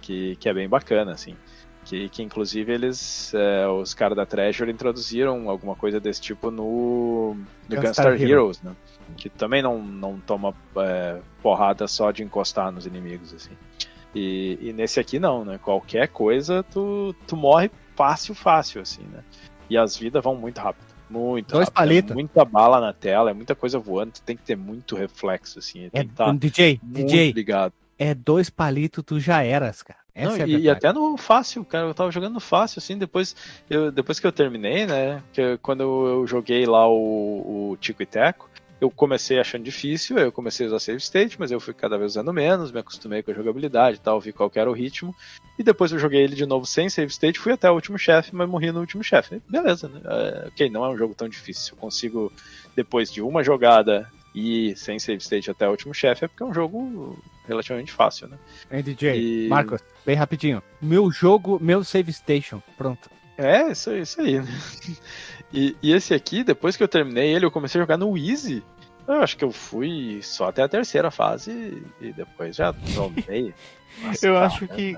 que, que é bem bacana, assim. Que, que inclusive eles, é, os caras da Treasure introduziram alguma coisa desse tipo no, no Gunstar, Gunstar Heroes, né? Que também não, não toma é, porrada só de encostar nos inimigos, assim. E, e, nesse aqui não, né? Qualquer coisa tu, tu morre fácil, fácil, assim, né? E as vidas vão muito rápido. Muito. Dois palitos. É muita bala na tela, é muita coisa voando, tem que ter muito reflexo, assim. É, tá DJ, DJ. Ligado. É dois palitos, tu já eras, cara. Não, é e, e, até no fácil, cara, eu tava jogando fácil, assim, depois, eu, depois que eu terminei, né, que quando eu joguei lá o, o Tico e Teco, eu comecei achando difícil, eu comecei a usar save state, mas eu fui cada vez usando menos, me acostumei com a jogabilidade e tal, vi qual era o ritmo. E depois eu joguei ele de novo sem save state, fui até o último chefe, mas morri no último chefe. Beleza, né? É, ok, não é um jogo tão difícil. Eu consigo, depois de uma jogada e sem save state até o último chefe, é porque é um jogo relativamente fácil, né? Hey, DJ, e... Marcos, bem rapidinho. Meu jogo, meu save station, pronto. É, isso, isso aí, né? E, e, esse aqui, depois que eu terminei ele, eu comecei a jogar no Easy. Eu acho que eu fui só até a terceira fase e depois já tomei. eu acho que.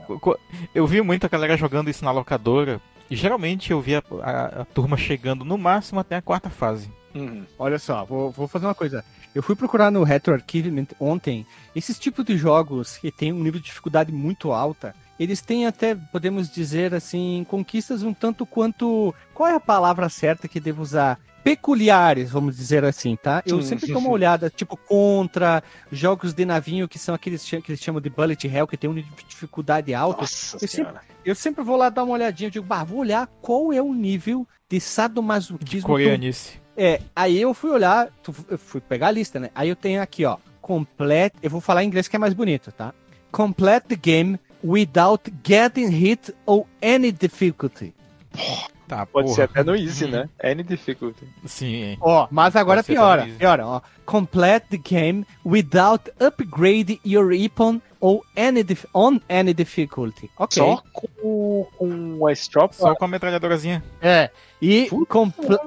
Eu vi muita galera jogando isso na locadora. E geralmente eu via a, a, a turma chegando no máximo até a quarta fase. Uhum. Olha só, vou, vou fazer uma coisa. Eu fui procurar no Retro Archive ontem esses tipos de jogos que tem um nível de dificuldade muito alta eles têm até, podemos dizer assim, conquistas um tanto quanto. Qual é a palavra certa que devo usar? Peculiares, vamos dizer assim, tá? Eu sim, sempre sim, dou uma sim. olhada, tipo, contra jogos de navinho que são aqueles que eles chamam de Bullet Hell, que tem uma dificuldade alta. Nossa eu, sempre, eu sempre vou lá dar uma olhadinha, eu digo, bah, vou olhar qual é o nível de sadomasoquismo. Coreanice. É, aí eu fui olhar, eu fui pegar a lista, né? Aí eu tenho aqui, ó, complete, eu vou falar em inglês que é mais bonito, tá? Complete the game without getting hit or any difficulty. Tá, Pode porra. ser até no easy, né? Any difficulty. Sim. Ó, mas agora piora. Piora, ó. Complete the game without upgrade your weapon or any on any difficulty. Ok. Só com, com a strop? Só com a metralhadorazinha. É. E,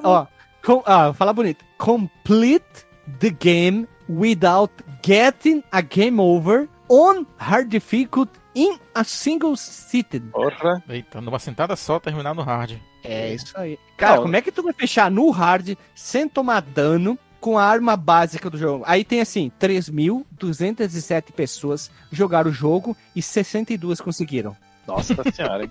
ó, com, ah, falar bonito. Complete the game without getting a game over on hard difficulty in a single seated. Porra. Eita, numa sentada só terminar no hard. É isso aí. Cara, Não. como é que tu vai fechar no hard sem tomar dano com a arma básica do jogo? Aí tem assim, 3.207 pessoas jogaram o jogo e 62 conseguiram. Nossa senhora.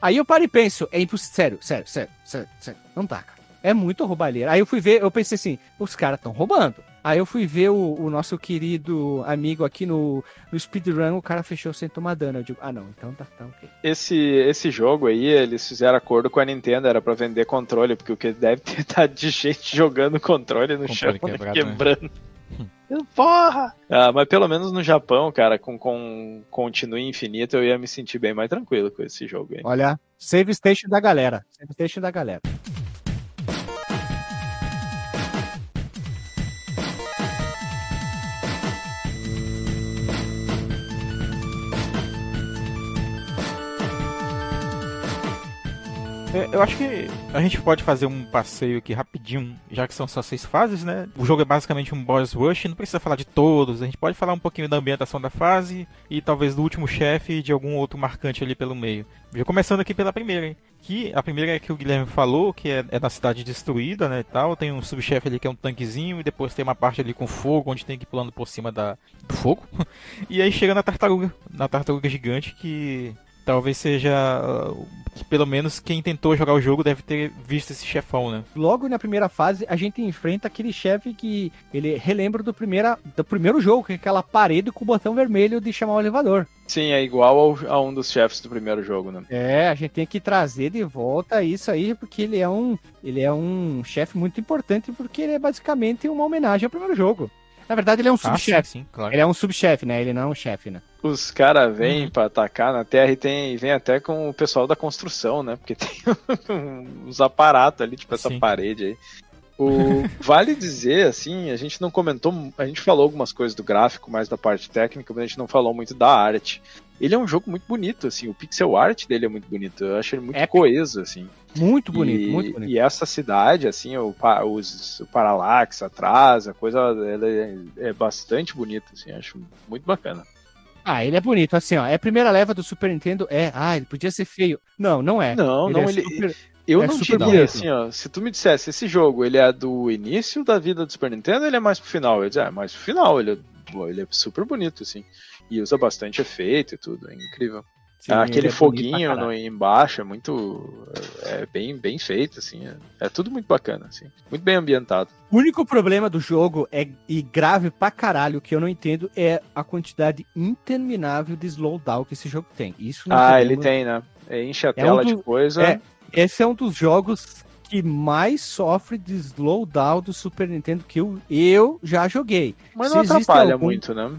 aí eu paro e penso, é impossível. Sério, sério, sério, sério, sério. Não dá, cara. É muito roubalheira. Aí eu fui ver, eu pensei assim, os caras estão roubando. Aí eu fui ver o, o, nosso querido amigo aqui no, no speedrun, o cara fechou sem tomar dano. Eu digo, ah não, então tá, tá ok. Esse, esse jogo aí, eles fizeram acordo com a Nintendo, era pra vender controle, porque o que deve ter tá de gente jogando controle no controle chão, quebrado, né? quebrando. Né? Porra! Ah, mas pelo menos no Japão, cara, com, com Continue Infinito, eu ia me sentir bem mais tranquilo com esse jogo aí. Olha, save station da galera. Save station da galera. Eu acho que a gente pode fazer um passeio aqui rapidinho, já que são só seis fases, né? O jogo é basicamente um boss rush, não precisa falar de todos, a gente pode falar um pouquinho da ambientação da fase e talvez do último chefe e de algum outro marcante ali pelo meio. Já começando aqui pela primeira, hein? Que a primeira é que o Guilherme falou, que é, é na cidade destruída, né, e tal. Tem um subchefe ali que é um tanquezinho e depois tem uma parte ali com fogo, onde tem que ir pulando por cima da, do fogo. e aí chega na tartaruga, na tartaruga gigante que talvez seja uh, que pelo menos quem tentou jogar o jogo deve ter visto esse chefão, né? Logo na primeira fase, a gente enfrenta aquele chefe que ele relembra do, primeira, do primeiro jogo, que é aquela parede com o botão vermelho de chamar o elevador. Sim, é igual ao, a um dos chefes do primeiro jogo, né? É, a gente tem que trazer de volta isso aí, porque ele é um, ele é um chefe muito importante, porque ele é basicamente uma homenagem ao primeiro jogo. Na verdade, ele é um subchefe. Ah, sim, sim, claro. Ele é um subchefe, né? Ele não é um chefe, né? Os caras vêm uhum. pra atacar na Terra e tem, vem até com o pessoal da construção, né? Porque tem uns aparatos ali, tipo essa sim. parede aí. O, vale dizer, assim, a gente não comentou, a gente falou algumas coisas do gráfico, mais da parte técnica, mas a gente não falou muito da arte. Ele é um jogo muito bonito, assim, o pixel art dele é muito bonito, eu acho ele muito coeso, assim. Muito bonito, e, muito bonito. E essa cidade, assim, o, os, o Parallax atrás, a coisa ela é, é bastante bonita, assim, acho muito bacana. Ah, ele é bonito, assim, ó. É a primeira leva do Super Nintendo, é. Ah, ele podia ser feio. Não, não é. Não, ele não, é ele. Super... Eu é não diria bonito. assim, ó. Se tu me dissesse, esse jogo, ele é do início da vida do Super Nintendo ele é mais pro final? Eu ia dizer, ah, é mais pro final, ele é, ele é super bonito, assim. E usa bastante efeito e tudo, é incrível. Sim, Aquele é foguinho no, embaixo é muito. É bem, bem feito, assim. É, é, tudo muito bacana, assim. Muito bem ambientado. O único problema do jogo, é, e grave pra caralho, que eu não entendo, é a quantidade interminável de slowdown que esse jogo tem. Isso Ah, ele tem, né? Enche a é tela um do, de coisa. É, esse é um dos jogos que mais sofre de slowdown do Super Nintendo que eu, eu já joguei. Mas Se não atrapalha algum... muito, né?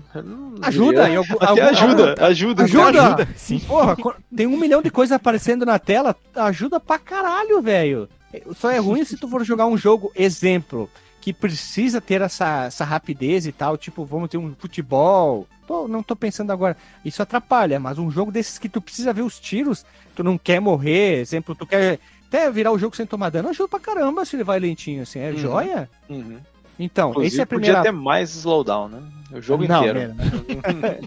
Ajuda, em algum, algum, ajuda, ajuda, ajuda. ajuda. Sim. Porra, tem um milhão de coisas aparecendo na tela, ajuda pra caralho, velho. Só é ruim se tu for jogar um jogo, exemplo, que precisa ter essa, essa rapidez e tal, tipo, vamos ter um futebol. Tô, não tô pensando agora. Isso atrapalha, mas um jogo desses que tu precisa ver os tiros, tu não quer morrer, exemplo, tu quer até virar o jogo sem tomar dano, ajuda pra caramba se ele vai lentinho, assim. É uhum. joia? Uhum. Então, Inclusive, esse é a primeira. Podia ter mais slowdown, né? O jogo não, inteiro. Né?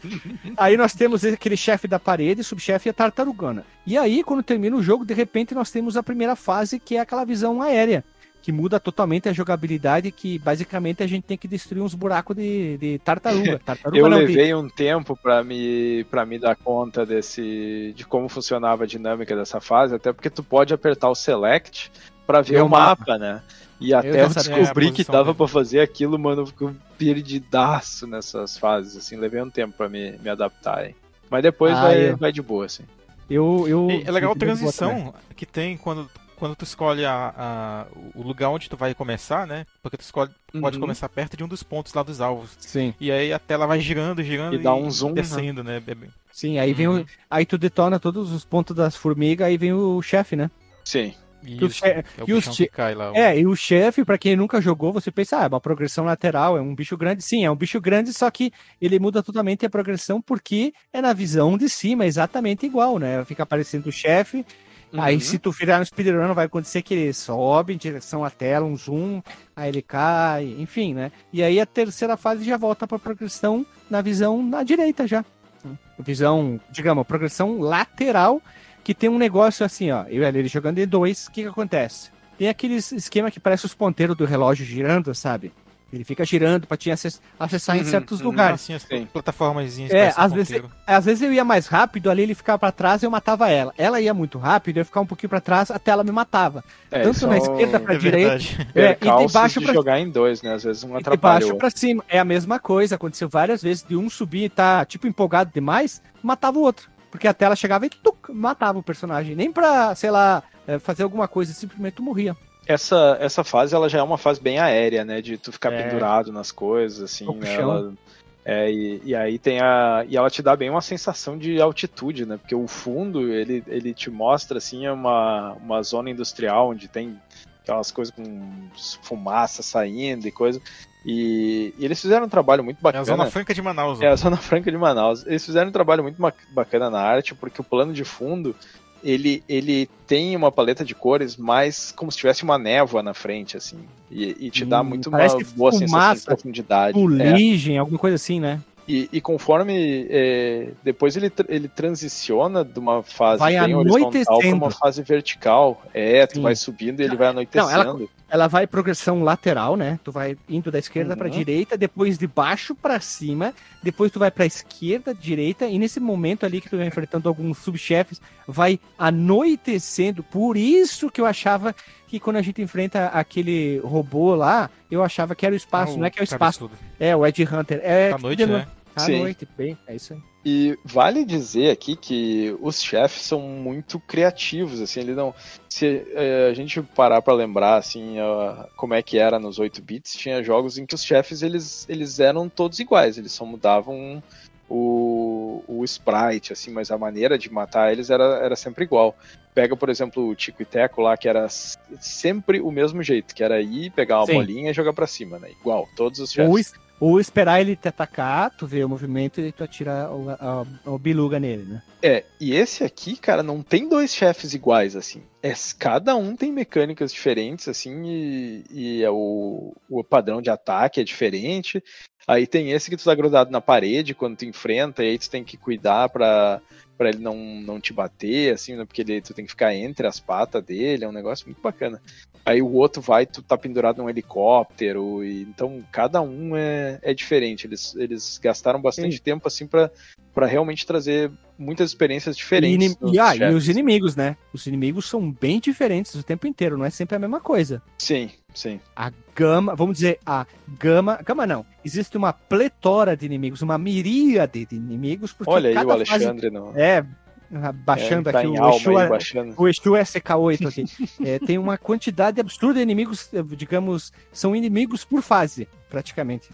aí nós temos aquele chefe da parede, subchefe e a tartarugana. E aí, quando termina o jogo, de repente nós temos a primeira fase, que é aquela visão aérea que muda totalmente a jogabilidade, que basicamente a gente tem que destruir uns buracos de, de tartaruga. tartaruga eu não, levei de... um tempo para me para me dar conta desse de como funcionava a dinâmica dessa fase, até porque tu pode apertar o select para ver o mapa, mapa, né? E até eu, eu descobri que dava para fazer aquilo, mano, eu fico perdidaço nessas fases, assim, levei um tempo para me, me adaptar. Hein? Mas depois ah, vai, eu... vai de boa, assim. Eu, eu... É legal a transição que tem quando quando tu escolhe a, a, o lugar onde tu vai começar, né? Porque tu escolhe, uhum. pode começar perto de um dos pontos lá dos alvos. Sim. E aí a tela vai girando, girando e, e dá um zoom, descendo, né? né? Sim, aí vem o, uhum. aí tu detona todos os pontos das formigas, aí vem o chefe, né? Sim. É o e o que cai lá. É, e o chefe, para quem nunca jogou, você pensa, ah, é uma progressão lateral, é um bicho grande. Sim, é um bicho grande, só que ele muda totalmente a progressão porque é na visão de cima, exatamente igual, né? Fica aparecendo o chefe, Uhum. Aí se tu virar no speedrun, vai acontecer que ele sobe em direção à tela, um zoom, aí ele cai, enfim, né? E aí a terceira fase já volta pra progressão na visão na direita já. Visão, digamos, progressão lateral, que tem um negócio assim, ó. Eu e ele jogando em dois, o que que acontece? Tem aquele esquema que parece os ponteiros do relógio girando, sabe? Ele fica girando para te acessar uhum, em certos uhum, lugares. Assim, assim, plataformas É, às vezes, às vezes eu ia mais rápido, ali ele ficava para trás e eu matava ela. Ela ia muito rápido, eu ia ficar um pouquinho para trás até ela me matava. É, Tanto na esquerda para é direita, é, e de baixo para jogar em dois, né? Às vezes um atrapalha. De baixo para cima, é a mesma coisa. Aconteceu várias vezes de um subir e tá tipo empolgado demais, matava o outro. Porque a tela chegava e tuc, matava o personagem. Nem pra, sei lá, é, fazer alguma coisa, simplesmente morria. Essa, essa fase ela já é uma fase bem aérea, né? De tu ficar é. pendurado nas coisas, assim, né? Ela, é, e, e, aí tem a. E ela te dá bem uma sensação de altitude, né? Porque o fundo, ele, ele te mostra, assim, uma, uma zona industrial onde tem aquelas coisas com fumaça saindo e coisa. E, e, eles fizeram um trabalho muito bacana. É a Zona Franca de Manaus. É a Zona Franca de Manaus. Eles fizeram um trabalho muito bacana na arte, porque o plano de fundo ele, ele tem uma paleta de cores mais como se tivesse uma névoa na frente, assim. E, e te dá hum, muito uma boa sensação de profundidade. Fuligem, é. alguma coisa assim, né? E, e conforme é, depois ele, ele transiciona de uma fase vai bem horizontal para uma fase vertical. É, tu Sim. vai subindo e ele vai anoitecendo. Não, ela, ela vai progressão lateral, né? Tu vai indo da esquerda uhum. para direita, depois de baixo para cima, depois tu vai para esquerda, direita, e nesse momento ali que tu vai enfrentando alguns subchefes, vai anoitecendo. Por isso que eu achava que quando a gente enfrenta aquele robô lá, eu achava que era o espaço, ah, não é que é o espaço. É, o Ed Hunter. É à noite, né? À Sim. noite, bem, é isso aí. E vale dizer aqui que os chefes são muito criativos, assim, ele não. Se é, a gente parar para lembrar, assim, como é que era nos 8 bits, tinha jogos em que os chefes eles, eles eram todos iguais, eles só mudavam o, o sprite, assim, mas a maneira de matar eles era, era sempre igual. Pega, por exemplo, o Tico e Teco lá, que era sempre o mesmo jeito, que era ir, pegar uma Sim. bolinha e jogar para cima, né? Igual, todos os chefes. Ou esperar ele te atacar, tu vê o movimento e tu atira o, o biluga nele, né? É, e esse aqui, cara, não tem dois chefes iguais, assim. É, cada um tem mecânicas diferentes, assim, e, e é o, o padrão de ataque é diferente. Aí tem esse que tu tá grudado na parede quando tu enfrenta, e aí tu tem que cuidar pra, pra ele não, não te bater, assim, né? Porque ele, tu tem que ficar entre as patas dele, é um negócio muito bacana. Aí o outro vai, tu tá pendurado num helicóptero, e, então cada um é, é diferente. Eles, eles gastaram bastante Sim. tempo, assim, pra, pra realmente trazer muitas experiências diferentes. E, e, ah, e os inimigos, né? Os inimigos são bem diferentes o tempo inteiro, não é sempre a mesma coisa. Sim, sim. A gama, vamos dizer, a gama. Gama não. Existe uma pletora de inimigos, uma miríade de inimigos. Olha aí o Alexandre, fase... não. É, baixando é, tá aqui o Exu, aí, baixando. o Exu SK8 aqui. é, tem uma quantidade absurda de inimigos, digamos, são inimigos por fase, praticamente.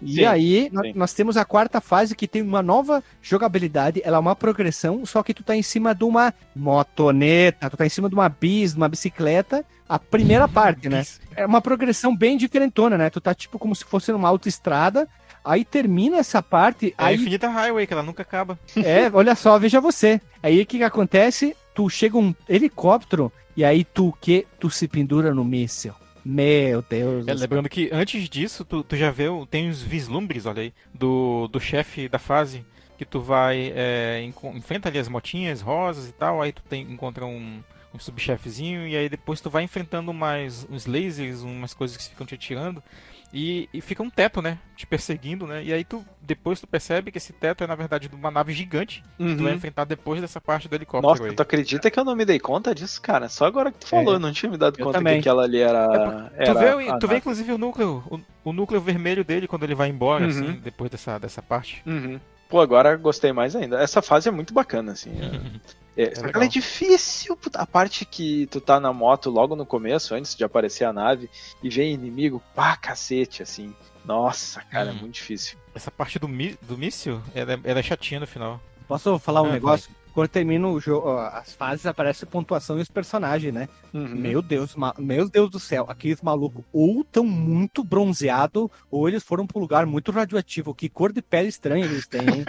E sim, aí, sim. nós temos a quarta fase que tem uma nova jogabilidade, ela é uma progressão, só que tu tá em cima de uma motoneta, tu tá em cima de uma bis, de uma bicicleta, a primeira parte, né? É uma progressão bem diferentona, né? Tu tá tipo como se fosse numa autoestrada, aí termina essa parte. É aí... a Infinita Highway, que ela nunca acaba. É, olha só, veja você. Aí o que, que acontece? Tu chega um helicóptero e aí tu que? Tu se pendura no míssil. Meu Deus. É, lembrando que antes disso, tu, tu já vê, tem os vislumbres, olha aí, do, do chefe da fase, que tu vai, é, enfrenta ali as motinhas rosas e tal, aí tu tem, encontra um, um subchefezinho, e aí depois tu vai enfrentando mais uns lasers, umas coisas que ficam te atirando. E, e, fica um teto, né? Te perseguindo, né? E aí tu depois tu percebe que esse teto é na verdade de uma nave gigante uhum. que tu vai uhum. enfrentar depois dessa parte do helicóptero. Nossa, aí. tu acredita que eu não me dei conta disso, cara? Só agora que tu falou, é. eu não tinha me dado eu conta também. que aquela ali era. É, tu, era vê, tu vê inclusive o núcleo, o, o, núcleo vermelho dele quando ele vai embora, uhum. assim, depois dessa, dessa parte. Uhum. Pô, agora gostei mais ainda. Essa fase é muito bacana, assim. É, é, ela é difícil. A parte que tu tá na moto logo no começo, antes de aparecer a nave, e vem inimigo, pá, cacete, assim. Nossa, cara, hum. é muito difícil. Essa parte do, do míssil, ela, ela é chatinha no final. Posso falar um é, negócio? Vai. Quando termina o jogo, as fases aparece pontuação e os personagens, né? Uhum. Meu Deus, meu Deus do céu, aqueles malucos ou tão muito bronzeado ou eles foram para um lugar muito radioativo. Que cor de pele estranha eles têm, hein?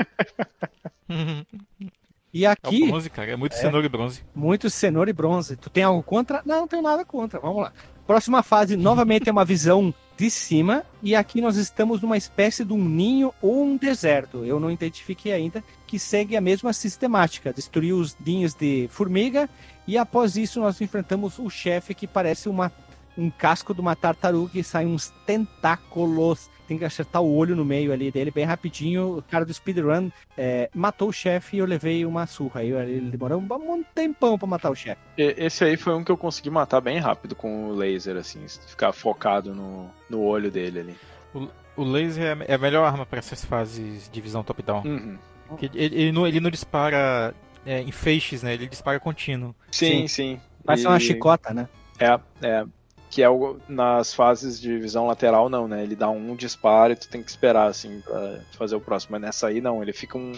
E aqui. É bronze, cara. É muito é, cenoura e bronze. Muito cenoura e bronze. Tu tem algo contra? Não, não tenho nada contra. Vamos lá. Próxima fase, novamente, é uma visão de cima. E aqui nós estamos numa espécie de um ninho ou um deserto. Eu não identifiquei ainda. Que segue a mesma sistemática: destruir os ninhos de formiga. E após isso, nós enfrentamos o chefe que parece uma, um casco de uma tartaruga e sai uns tentáculos tem que acertar o olho no meio ali dele bem rapidinho. O cara do speedrun é, matou o chefe e eu levei uma surra. Aí ele demorou um, tempão pra matar o chefe. Esse aí foi um que eu consegui matar bem rápido com o laser, assim, ficar focado no, no olho dele ali. O, o laser é, é a melhor arma para essas fases de visão top-down. Uhum. Ele, ele, não, ele não dispara é, em feixes, né? Ele dispara contínuo. Sim, sim. sim. Vai e... ser uma chicota, né? É, é. Que é o, nas fases de visão lateral, não, né? Ele dá um disparo e tu tem que esperar, assim, pra fazer o próximo. Mas nessa aí, não. Ele fica um.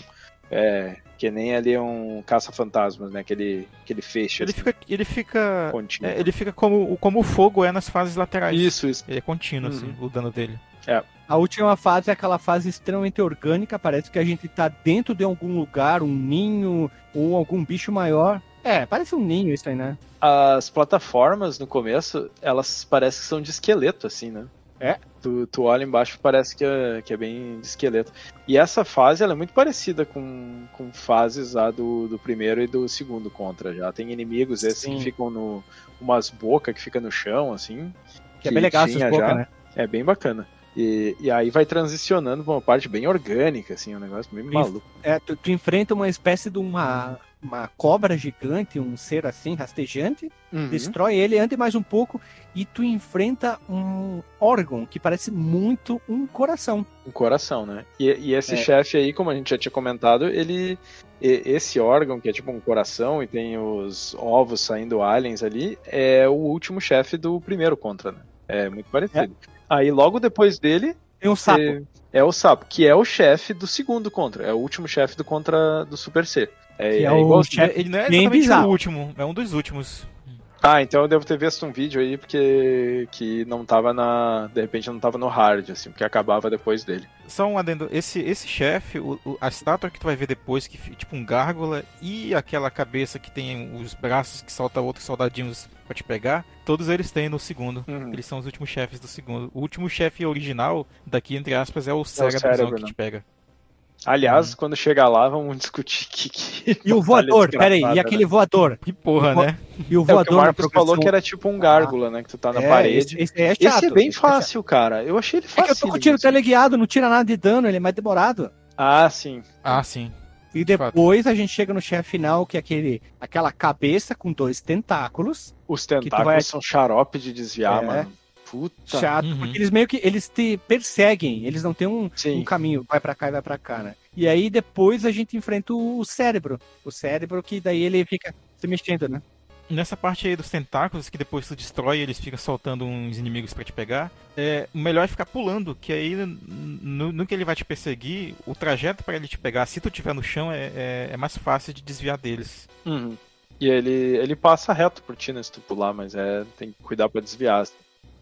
É, que nem ali um caça-fantasmas, né? Aquele, aquele feixe. Ele assim, fica. Ele fica. É, ele fica como, como o fogo é nas fases laterais. Isso, isso. Ele é contínuo, assim, uhum. assim, o dano dele. É. A última fase é aquela fase extremamente orgânica, parece que a gente tá dentro de algum lugar, um ninho ou algum bicho maior. É, parece um ninho isso aí, né? As plataformas no começo, elas parecem que são de esqueleto, assim, né? É. Tu, tu olha embaixo parece que é, que é bem de esqueleto. E essa fase ela é muito parecida com, com fases lá do, do primeiro e do segundo contra já. Tem inimigos esses Sim. que ficam no. umas bocas que fica no chão, assim. Que, que é bem legal essas bocas, né? É bem bacana. E, e aí vai transicionando pra uma parte bem orgânica, assim, um negócio meio maluco. É, tu, tu enfrenta uma espécie de uma uma cobra gigante, um ser assim, rastejante, uhum. destrói ele, anda mais um pouco e tu enfrenta um órgão que parece muito um coração. Um coração, né? E, e esse é. chefe aí, como a gente já tinha comentado, ele. Esse órgão, que é tipo um coração e tem os ovos saindo aliens ali, é o último chefe do primeiro Contra, né? É muito parecido. É. Aí logo depois dele. Tem um sapo. É, é o sapo, que é o chefe do segundo Contra. É o último chefe do Contra do Super C. É, que é, é o chefe. Ele não é exatamente o último, é um dos últimos. Ah, então eu devo ter visto um vídeo aí porque que não tava na. De repente não tava no hard, assim, porque acabava depois dele. Só um adendo, esse, esse chefe, a estátua que tu vai ver depois, que tipo um gárgula, e aquela cabeça que tem os braços que solta outros soldadinhos para te pegar, todos eles têm no segundo. Uhum. Eles são os últimos chefes do segundo. O último chefe original, daqui entre aspas, é o cérebro, é o cérebro que né? te pega. Aliás, hum. quando chegar lá, vamos discutir que. que e o voador, peraí, e aquele né? voador? Que porra, né? E o voador. É, o, o Marcos falou que era tipo um gárgula, ah. né? Que tu tá na é, parede. Esse, esse, é chato, esse é bem esse é fácil, é cara. Eu achei ele fácil. É que eu tô com o tiro teleguiado, não tira nada de dano, ele é mais demorado. Ah, sim. Ah, sim. E depois a gente chega no chefe final, que é aquele, aquela cabeça com dois tentáculos. Os tentáculos vai... são xarope de desviar, é. mano. Puta. Chato, uhum. porque eles meio que eles te perseguem, eles não têm um, um caminho, vai para cá e vai para cá, né? E aí depois a gente enfrenta o cérebro. O cérebro que daí ele fica se mexendo, né? Nessa parte aí dos tentáculos, que depois tu destrói, eles ficam soltando uns inimigos para te pegar. É, o melhor é ficar pulando, que aí no, no que ele vai te perseguir, o trajeto para ele te pegar, se tu tiver no chão, é, é, é mais fácil de desviar deles. Uhum. E ele, ele passa reto por ti, né, se tu pular, mas é, tem que cuidar para desviar.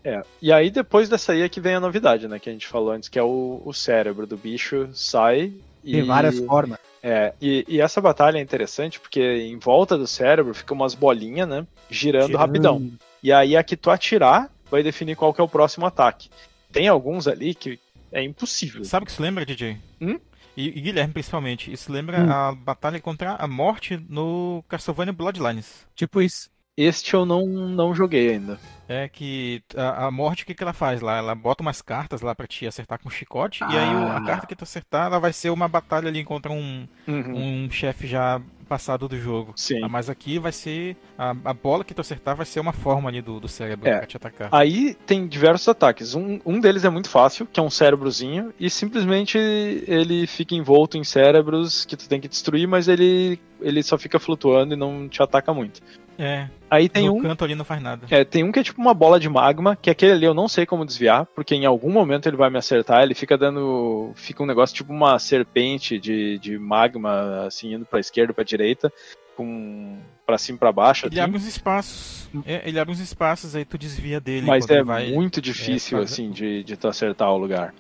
É. E aí depois dessa aí é que vem a novidade, né? Que a gente falou antes, que é o, o cérebro do bicho sai. De e, várias formas. É, e, e, essa batalha é interessante porque em volta do cérebro fica umas bolinhas, né? Girando Girando. rapidão. E aí a que tu atirar vai definir qual que é o próximo ataque. Tem alguns ali que é impossível. Sabe o que se lembra, DJ? Hum? E, e, Guilherme, principalmente. Isso lembra hum. a batalha contra a morte no Castlevania Bloodlines. Tipo isso. Este eu não, não joguei ainda. É que a, a morte, o que, que ela faz lá? Ela bota umas cartas lá para te acertar com um chicote, ah. e aí a ah. carta que tu acertar, ela vai ser uma batalha ali contra um, uhum. um chefe já passado do jogo. Sim. Ah, mas aqui vai ser. A, a, bola que tu acertar vai ser uma forma ali do, do cérebro é. pra te atacar. Aí tem diversos ataques. Um, um deles é muito fácil, que é um cérebrozinho, e simplesmente ele fica envolto em cérebros que tu tem que destruir, mas ele, ele só fica flutuando e não te ataca muito. É. Aí tem no um. canto ali não faz nada. É, tem um que é tipo uma bola de magma, que aquele ali eu não sei como desviar, porque em algum momento ele vai me acertar, ele fica dando. Fica um negócio tipo uma serpente de, de magma, assim, indo pra esquerda, pra direita, com. pra cima pra baixo. Ele assim. abre uns espaços. É, ele abre uns espaços, aí tu desvia dele. Mas é vai... muito difícil, é, assim, de, de tu acertar o lugar.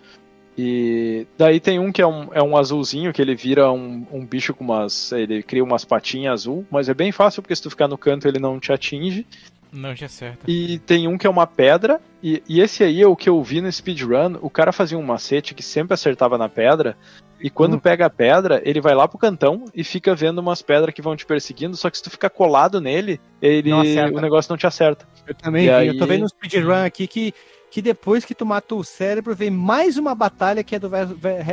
E daí tem um que é um, é um azulzinho, que ele vira um, um bicho com umas. Ele cria umas patinhas azul, mas é bem fácil porque se tu ficar no canto ele não te atinge. Não te acerta. E tem um que é uma pedra, e, e esse aí é o que eu vi no speedrun. O cara fazia um macete que sempre acertava na pedra, e quando hum. pega a pedra, ele vai lá pro cantão e fica vendo umas pedras que vão te perseguindo, só que se tu ficar colado nele, ele o negócio não te acerta. Eu também e vi, aí... eu tô vendo no speedrun aqui que que depois que tu matou o cérebro, vem mais uma batalha que é do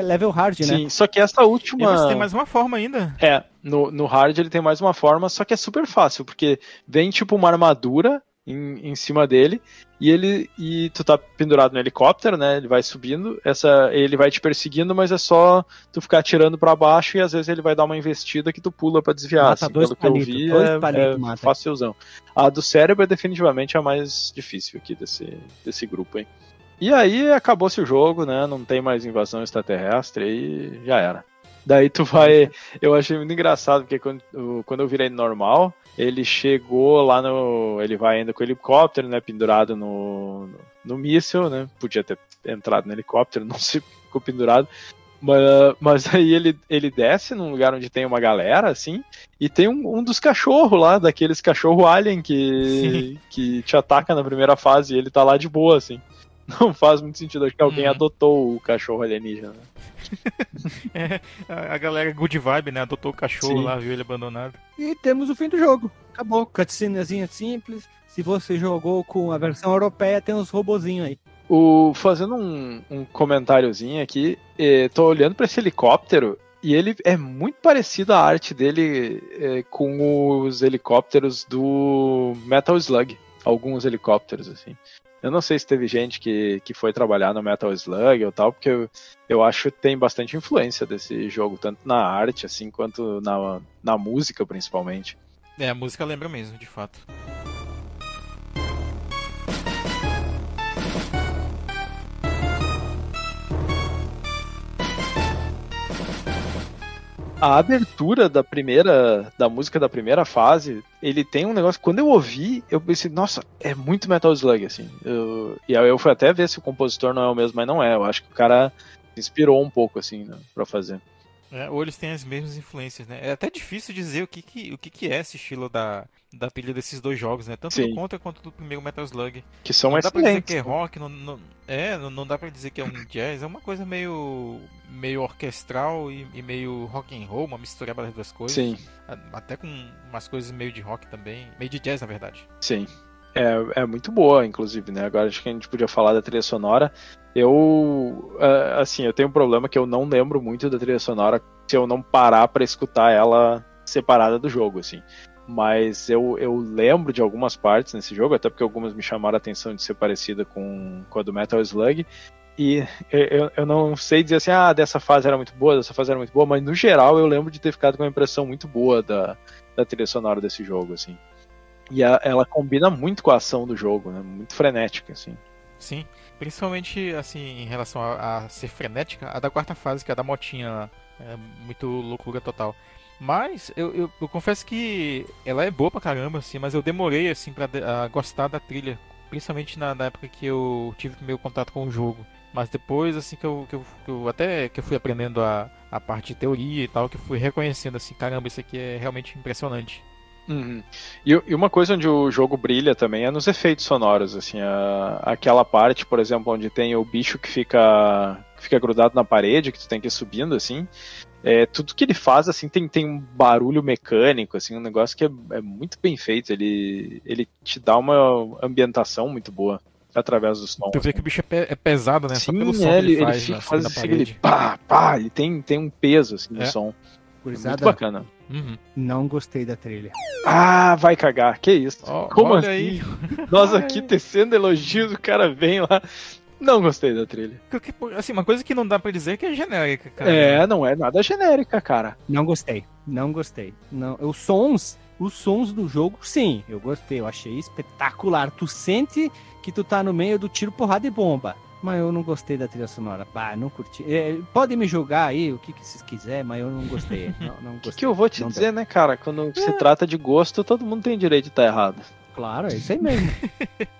level hard, né? Sim, só que essa última. E você tem mais uma forma ainda. É, no, no hard ele tem mais uma forma, só que é super fácil, porque vem tipo uma armadura em, em cima dele e ele e tu tá pendurado no helicóptero, né? Ele vai subindo, essa ele vai te perseguindo, mas é só tu ficar atirando para baixo e às vezes ele vai dar uma investida que tu pula para desviar. Mata assim, dois pelo palito, que eu vi, é, palito, é facilzão. A do cérebro é definitivamente a mais difícil aqui desse, desse grupo aí. E aí acabou-se o jogo, né? Não tem mais invasão extraterrestre e já era. Daí tu vai. Eu achei muito engraçado, porque quando, quando eu virei normal, ele chegou lá no. Ele vai ainda com o helicóptero, né? Pendurado no, no, no míssil, né? Podia ter entrado no helicóptero, não se ficou pendurado. Mas, mas aí ele, ele desce num lugar onde tem uma galera, assim, e tem um, um dos cachorros lá, daqueles cachorro alien que, que te ataca na primeira fase, e ele tá lá de boa, assim. Não faz muito sentido, acho que alguém uhum. adotou o cachorro alienígena. é, a galera good vibe, né? Adotou o cachorro Sim. lá, viu ele abandonado. E temos o fim do jogo. Acabou. Cutscenezinha simples. Se você jogou com a versão europeia, tem uns robozinhos aí. O, fazendo um, um comentáriozinho aqui, eh, tô olhando para esse helicóptero e ele é muito parecido a arte dele eh, com os helicópteros do Metal Slug. Alguns helicópteros, assim. Eu não sei se teve gente que, que foi trabalhar no Metal Slug ou tal, porque eu, eu acho que tem bastante influência desse jogo, tanto na arte, assim, quanto na, na música, principalmente. É, a música lembra mesmo, de fato. A abertura da primeira da música da primeira fase, ele tem um negócio. Quando eu ouvi, eu pensei, nossa, é muito Metal Slug, assim. Eu, e aí eu fui até ver se o compositor não é o mesmo, mas não é. Eu acho que o cara inspirou um pouco, assim, né, pra fazer. É, ou eles têm as mesmas influências, né? É até difícil dizer o que, que, o que, que é esse estilo da, da trilha desses dois jogos, né? Tanto Sim. do Contra quanto do primeiro Metal Slug. Que são não excelentes. Não dá pra dizer que é rock, não, não, é, não, não dá pra dizer que é um jazz, é uma coisa meio, meio orquestral e, e meio rock and roll, uma mistura das duas coisas. Sim. Até com umas coisas meio de rock também, meio de jazz, na verdade. Sim. É, é muito boa, inclusive, né? Agora acho que a gente podia falar da trilha sonora. Eu, é, assim, eu tenho um problema que eu não lembro muito da trilha sonora se eu não parar para escutar ela separada do jogo, assim. Mas eu, eu lembro de algumas partes nesse jogo, até porque algumas me chamaram a atenção de ser parecida com, com a do Metal Slug. E eu, eu não sei dizer assim, ah, dessa fase era muito boa, dessa fase era muito boa, mas no geral eu lembro de ter ficado com uma impressão muito boa da, da trilha sonora desse jogo, assim. E a, ela combina muito com a ação do jogo, né? Muito frenética, assim. Sim, principalmente assim em relação a, a ser frenética, a da quarta fase, que é a da motinha, é muito loucura total. Mas eu, eu, eu, confesso que ela é boa pra caramba, assim, mas eu demorei assim para gostar da trilha, principalmente na, na, época que eu tive meu contato com o jogo. Mas depois, assim, que eu, que eu, que eu até que eu fui aprendendo a, a parte de teoria e tal, que eu fui reconhecendo assim, caramba, isso aqui é realmente impressionante. Uhum. E, e, uma coisa onde o jogo brilha também é nos efeitos sonoros, assim, a, aquela parte, por exemplo, onde tem o bicho que fica, que fica grudado na parede, que tu tem que ir subindo, assim, é, tudo que ele faz, assim, tem, tem um barulho mecânico, assim, um negócio que é, é muito bem feito, ele, ele te dá uma ambientação muito boa através dos tons. Tu vê que o bicho é, é pesado, né? Sim, Só pelo som é, ele, ele, faz, ele fica, faz assim, ele pá, pá, ele tem, tem um peso, assim, no é. som. Curizada, muito bacana. Uhum. Não gostei da trilha. Ah, vai cagar. Que isso? Oh, Como assim? Aí. Nós aqui tecendo elogios, o cara vem lá. Não gostei da trilha. Assim, uma coisa que não dá para dizer é que é genérica, cara. É, não é nada genérica, cara. Não gostei. Não gostei. Não, os sons, os sons do jogo, sim, eu gostei, eu achei espetacular. Tu sente que tu tá no meio do tiro, porrada e bomba. Mas eu não gostei da trilha sonora. Bah, não curti. É, podem me julgar aí o que, que vocês quiserem, mas eu não gostei. Não, não gostei. O que, eu vou te não dizer, deu. né, cara? Quando é. se trata de gosto, todo mundo tem direito de estar errado. Claro, é isso aí mesmo.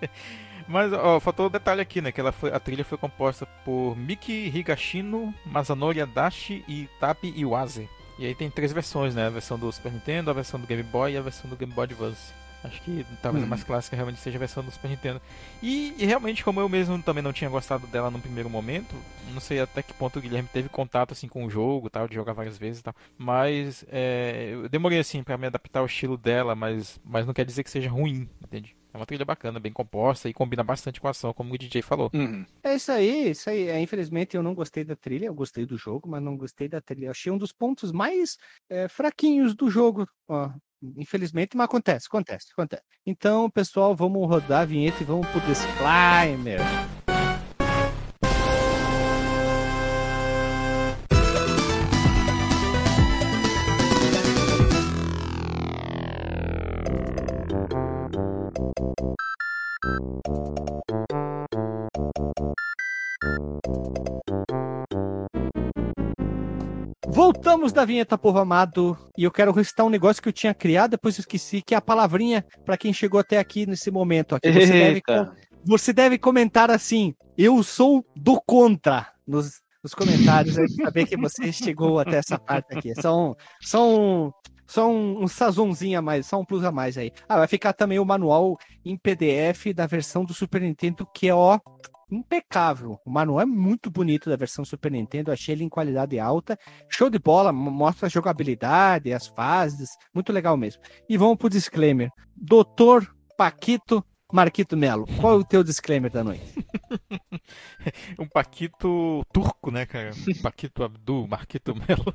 Mas, ó, faltou um detalhe aqui, né? Que ela foi, a trilha foi composta por Miki Higashino, Masanori Adachi e Tapi Iwase. E aí tem três versões, né? A versão do Super Nintendo, a versão do Game Boy e a versão do Game Boy Advance. Acho que talvez hum. a mais clássica realmente seja a versão do Super Nintendo. E, e, realmente, como eu mesmo também não tinha gostado dela no primeiro momento, não sei até que ponto o Guilherme teve contato assim com o jogo, tal, de jogar várias vezes e tal. Mas é, eu demorei assim para me adaptar ao estilo dela, mas, mas não quer dizer que seja ruim, entende? É uma trilha bacana, bem composta e combina bastante com a ação, como o DJ falou. Uhum. É isso aí, isso aí. É, infelizmente eu não gostei da trilha, eu gostei do jogo, mas não gostei da trilha. Eu achei um dos pontos mais é, fraquinhos do jogo. Ó, Infelizmente, mas acontece, acontece, acontece. Então, pessoal, vamos rodar a vinheta e vamos pro disclaimer. Voltamos da vinheta, povo amado, e eu quero recitar um negócio que eu tinha criado, depois eu esqueci, que é a palavrinha para quem chegou até aqui nesse momento. Aqui. Você, deve, você deve comentar assim: eu sou do contra nos, nos comentários, aí, saber que você chegou até essa parte aqui. São, são só um, um sazonzinho a mais, só um plus a mais aí. Ah, vai ficar também o manual em PDF da versão do Super Nintendo, que é, ó, impecável. O manual é muito bonito da versão Super Nintendo, achei ele em qualidade alta. Show de bola, mostra a jogabilidade, as fases, muito legal mesmo. E vamos pro disclaimer. Doutor Paquito Marquito Melo, qual é o teu disclaimer da noite? um Paquito turco, né, cara? Um Paquito Abdul, Marquito Melo.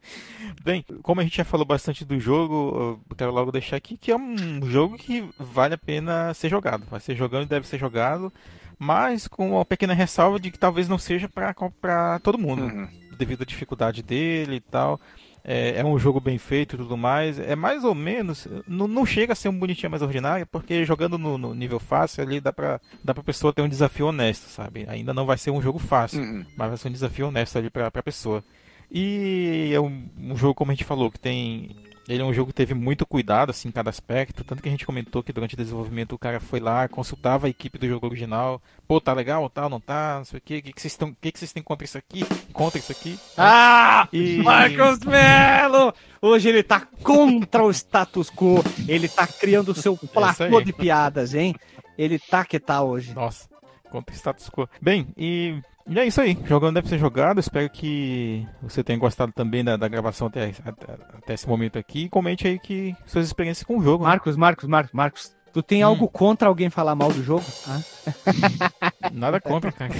Bem, como a gente já falou bastante do jogo, eu quero logo deixar aqui que é um jogo que vale a pena ser jogado. Vai ser jogando e deve ser jogado, mas com uma pequena ressalva de que talvez não seja para todo mundo, uhum. devido à dificuldade dele e tal. É, é, um jogo bem feito e tudo mais. É mais ou menos. Não, não chega a ser um bonitinho mais ordinário, porque jogando no, no, nível fácil ali dá pra, dá pra pessoa ter um desafio honesto, sabe? Ainda não vai ser um jogo fácil, uhum. mas vai ser um desafio honesto ali pra, pra pessoa. E é um, um jogo, como a gente falou, que tem ele é um jogo que teve muito cuidado assim, em cada aspecto. Tanto que a gente comentou que durante o desenvolvimento o cara foi lá, consultava a equipe do jogo original. Pô, tá legal, tal, tá, não tá, não sei o que. O que, que vocês estão. que, que vocês têm contra isso aqui? Contra isso aqui? Ah! E... Marcos Melo! Hoje ele tá contra o status quo. Ele tá criando o seu é platô de piadas, hein? Ele tá que tá hoje. Nossa, contra o status quo. Bem, e e é isso aí, jogando deve ser jogado. Espero que você tenha gostado também da, da gravação até, até, até, esse momento aqui. E comente aí que suas experiências com o jogo. Né? Marcos, né? Marcos, Marcos, Marcos. Tu tem hum. algo contra alguém falar mal do jogo? Ah? Nada contra, cara.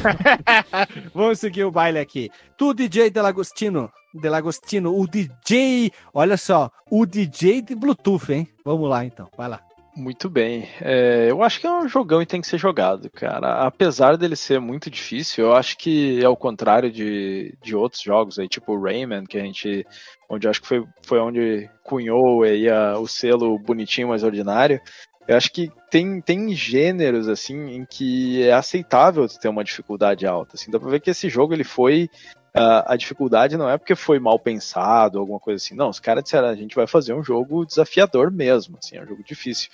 Vamos seguir o baile aqui. Tu, DJ Delagostino. Delagostino, o DJ. Olha só, o DJ de Bluetooth, hein? Vamos lá então, vai lá. Muito bem. É, eu acho que é um jogão e tem que ser jogado, cara. Apesar dele ser muito difícil, eu acho que é o contrário de, de outros jogos aí, tipo Rayman, que a gente. Onde acho que foi, foi onde cunhou aí a, o selo bonitinho, mais ordinário. Eu acho que tem, tem gêneros assim em que é aceitável ter uma dificuldade alta. Assim, dá pra ver que esse jogo ele foi Uh, a dificuldade não é porque foi mal pensado, alguma coisa assim. Não, os caras disseram, a gente vai fazer um jogo desafiador mesmo, assim, é um jogo difícil.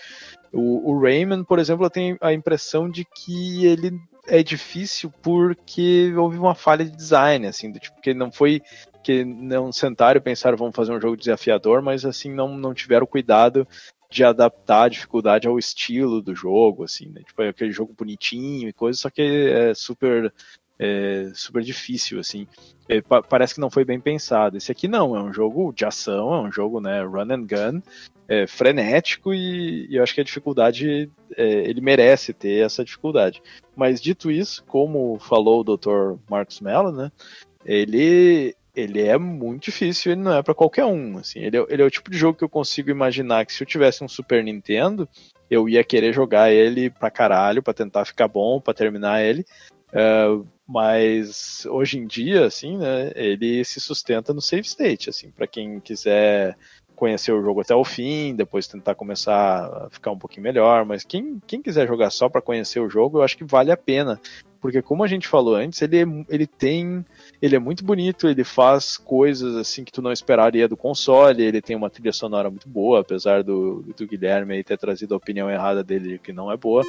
O, o Rayman, por exemplo, eu tenho a impressão de que ele é difícil porque houve uma falha de design, assim, do tipo, que não foi que não sentaram e pensaram, vamos fazer um jogo desafiador, mas assim, não, não tiveram cuidado de adaptar a dificuldade ao estilo do jogo, assim, né? Tipo, é aquele jogo bonitinho e coisa, só que é super é, super difícil, assim. É, pa parece que não foi bem pensado. Esse aqui não, é um jogo de ação, é um jogo, né, run and gun, é, frenético e, e, eu acho que a dificuldade, é, ele merece ter essa dificuldade. Mas dito isso, como falou o Dr. Marcos Mello, né, ele, ele é muito difícil, ele não é para qualquer um, assim. Ele é, ele é o tipo de jogo que eu consigo imaginar que se eu tivesse um Super Nintendo, eu ia querer jogar ele pra caralho, pra tentar ficar bom, pra terminar ele. Uh, mas hoje em dia, assim, né, ele se sustenta no save state, assim, para quem quiser conhecer o jogo até o fim, depois tentar começar a ficar um pouquinho melhor, mas quem, quem quiser jogar só para conhecer o jogo, eu acho que vale a pena, porque como a gente falou antes, ele, ele tem, ele é muito bonito, ele faz coisas assim que tu não esperaria do console, ele tem uma trilha sonora muito boa, apesar do, do Guilherme ter trazido a opinião errada dele que não é boa,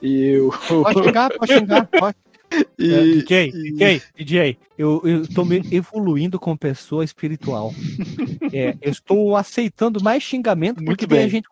e o... Pode xingar, pode xingar, pode. E, é, DJ, DJ, DJ, eu, eu estou me evoluindo como pessoa espiritual. É, eu estou aceitando mais xingamento muito porque bem, a, gente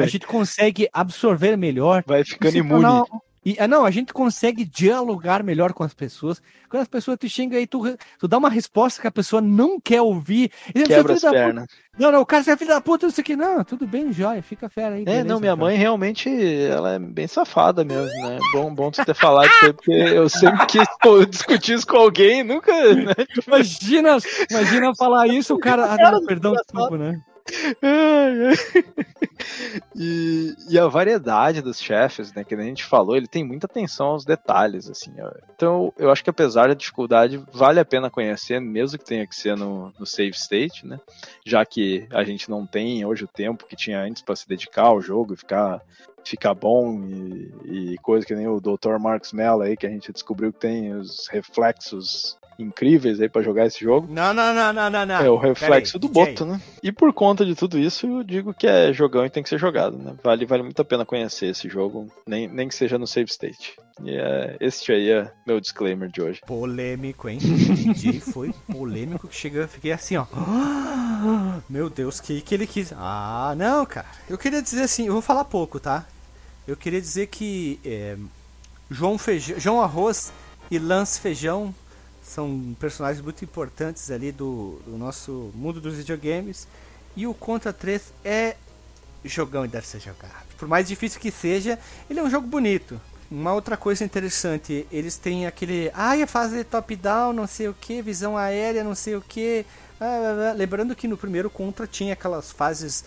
a gente consegue absorver melhor. Vai ficando imune. Tornar, e, ah, não, a gente consegue dialogar melhor com as pessoas. Quando as pessoas te xingam aí, tu, tu dá uma resposta que a pessoa não quer ouvir. E Quebra as pernas. Não, não, o cara é filho da puta, isso aqui. Não, tudo bem, joia, fica fera aí. É, beleza, não, minha cara. mãe realmente, ela é bem safada mesmo, né? Bom, bom tu ter falado isso aí, porque eu sempre quis discutir isso com alguém, nunca, né? Imagina, imagina falar isso, o cara. Ah, não, perdão, desculpa, né? e, e, a variedade dos chefes, né, que a gente falou, ele tem muita atenção aos detalhes, assim. Ó. Então, eu acho que apesar da dificuldade, vale a pena conhecer, mesmo que tenha que ser no, no save state, né? Já que a gente não tem hoje o tempo que tinha antes para se dedicar ao jogo e ficar ficar bom e, e, coisa que nem o Dr. Marcos Mello aí, que a gente descobriu que tem os reflexos incríveis aí para jogar esse jogo. Não, não, não, não, não, não. É o reflexo aí, do DJ. Boto, né? E por conta de tudo isso, eu digo que é jogão e tem que ser jogado, né? Vale, vale muito a pena conhecer esse jogo, nem, nem que seja no save state. E é, este aí é meu disclaimer de hoje. Polêmico, hein? DJ foi polêmico que chegou, eu fiquei assim, ó. Meu Deus, que que ele quis? Ah, não, cara. Eu queria dizer assim, eu vou falar pouco, tá? Eu queria dizer que é, João Feijão, João Arroz e Lance Feijão são personagens muito importantes ali do, do nosso mundo dos videogames. E o Contra 3 é jogão e deve ser jogado. Por mais difícil que seja, ele é um jogo bonito. Uma outra coisa interessante, eles têm aquele. Ah, ia fazer top-down, não sei o que, visão aérea, não sei o que. Ah, lembrando que no primeiro Contra tinha aquelas fases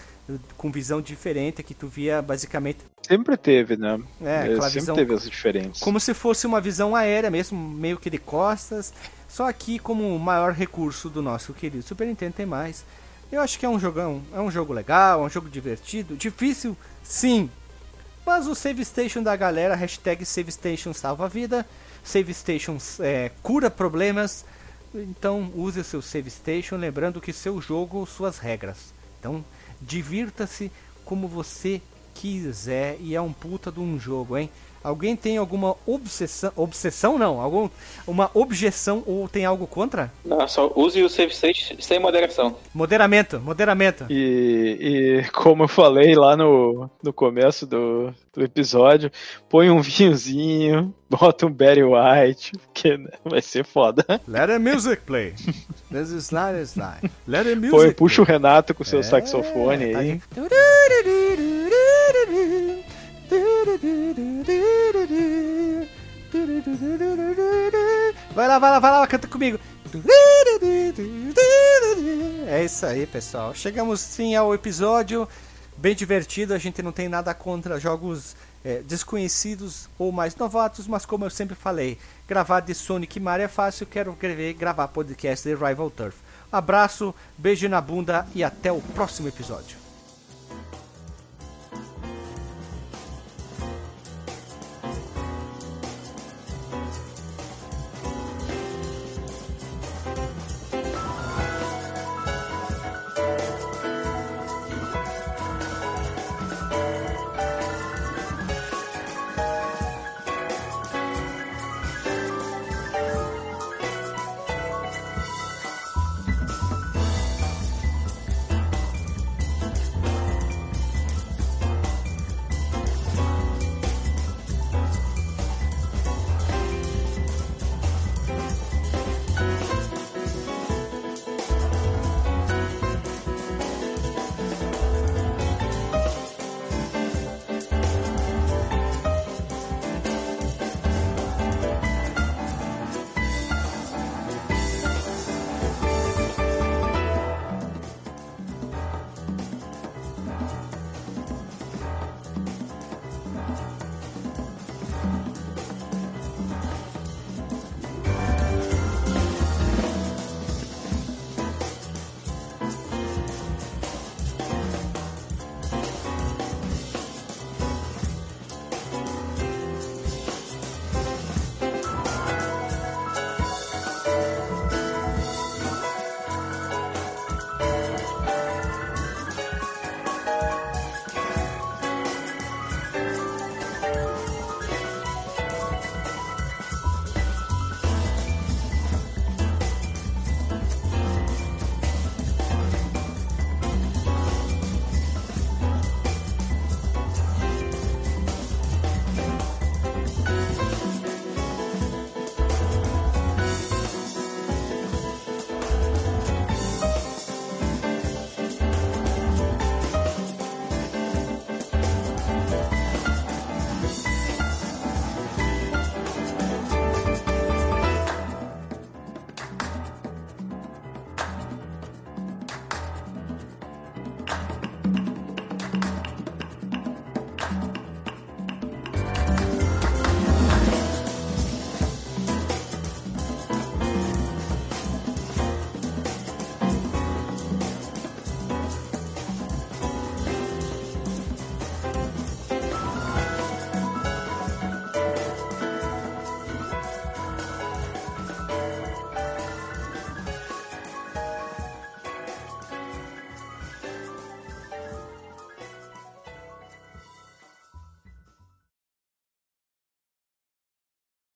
com visão diferente que tu via basicamente. Sempre teve, né? É, é sempre visão, teve as diferentes. Como se fosse uma visão aérea mesmo, meio que de costas. Só aqui como o maior recurso do nosso querido Super Nintendo tem mais. Eu acho que é um jogão, é um jogo legal, é um jogo divertido, difícil, sim. Mas o Save Station da galera, hashtag Save Station salva vida, Save Station é, cura problemas. Então use o seu Save Station, lembrando que seu jogo, suas regras. Então Divirta-se como você quiser e é um puta de um jogo, hein? Alguém tem alguma obsessão, obsessão não, algum, uma objeção ou tem algo contra? Não, só use o save state sem moderação. Moderamento, moderamento. E, e como eu falei lá no, no começo do, do episódio, põe um vinhozinho, bota um Barry White, que vai ser foda. Let the music play. This is not is not. Let the music põe, Puxa o Renato com seu é, saxofone tá aí. Vai lá, vai lá, vai lá, canta comigo. É isso aí, pessoal. Chegamos sim ao episódio bem divertido. A gente não tem nada contra jogos é, desconhecidos ou mais novatos, mas como eu sempre falei, gravar de Sonic e Mario é fácil. Quero gravar podcast de Rival Turf. Abraço, beijo na bunda e até o próximo episódio.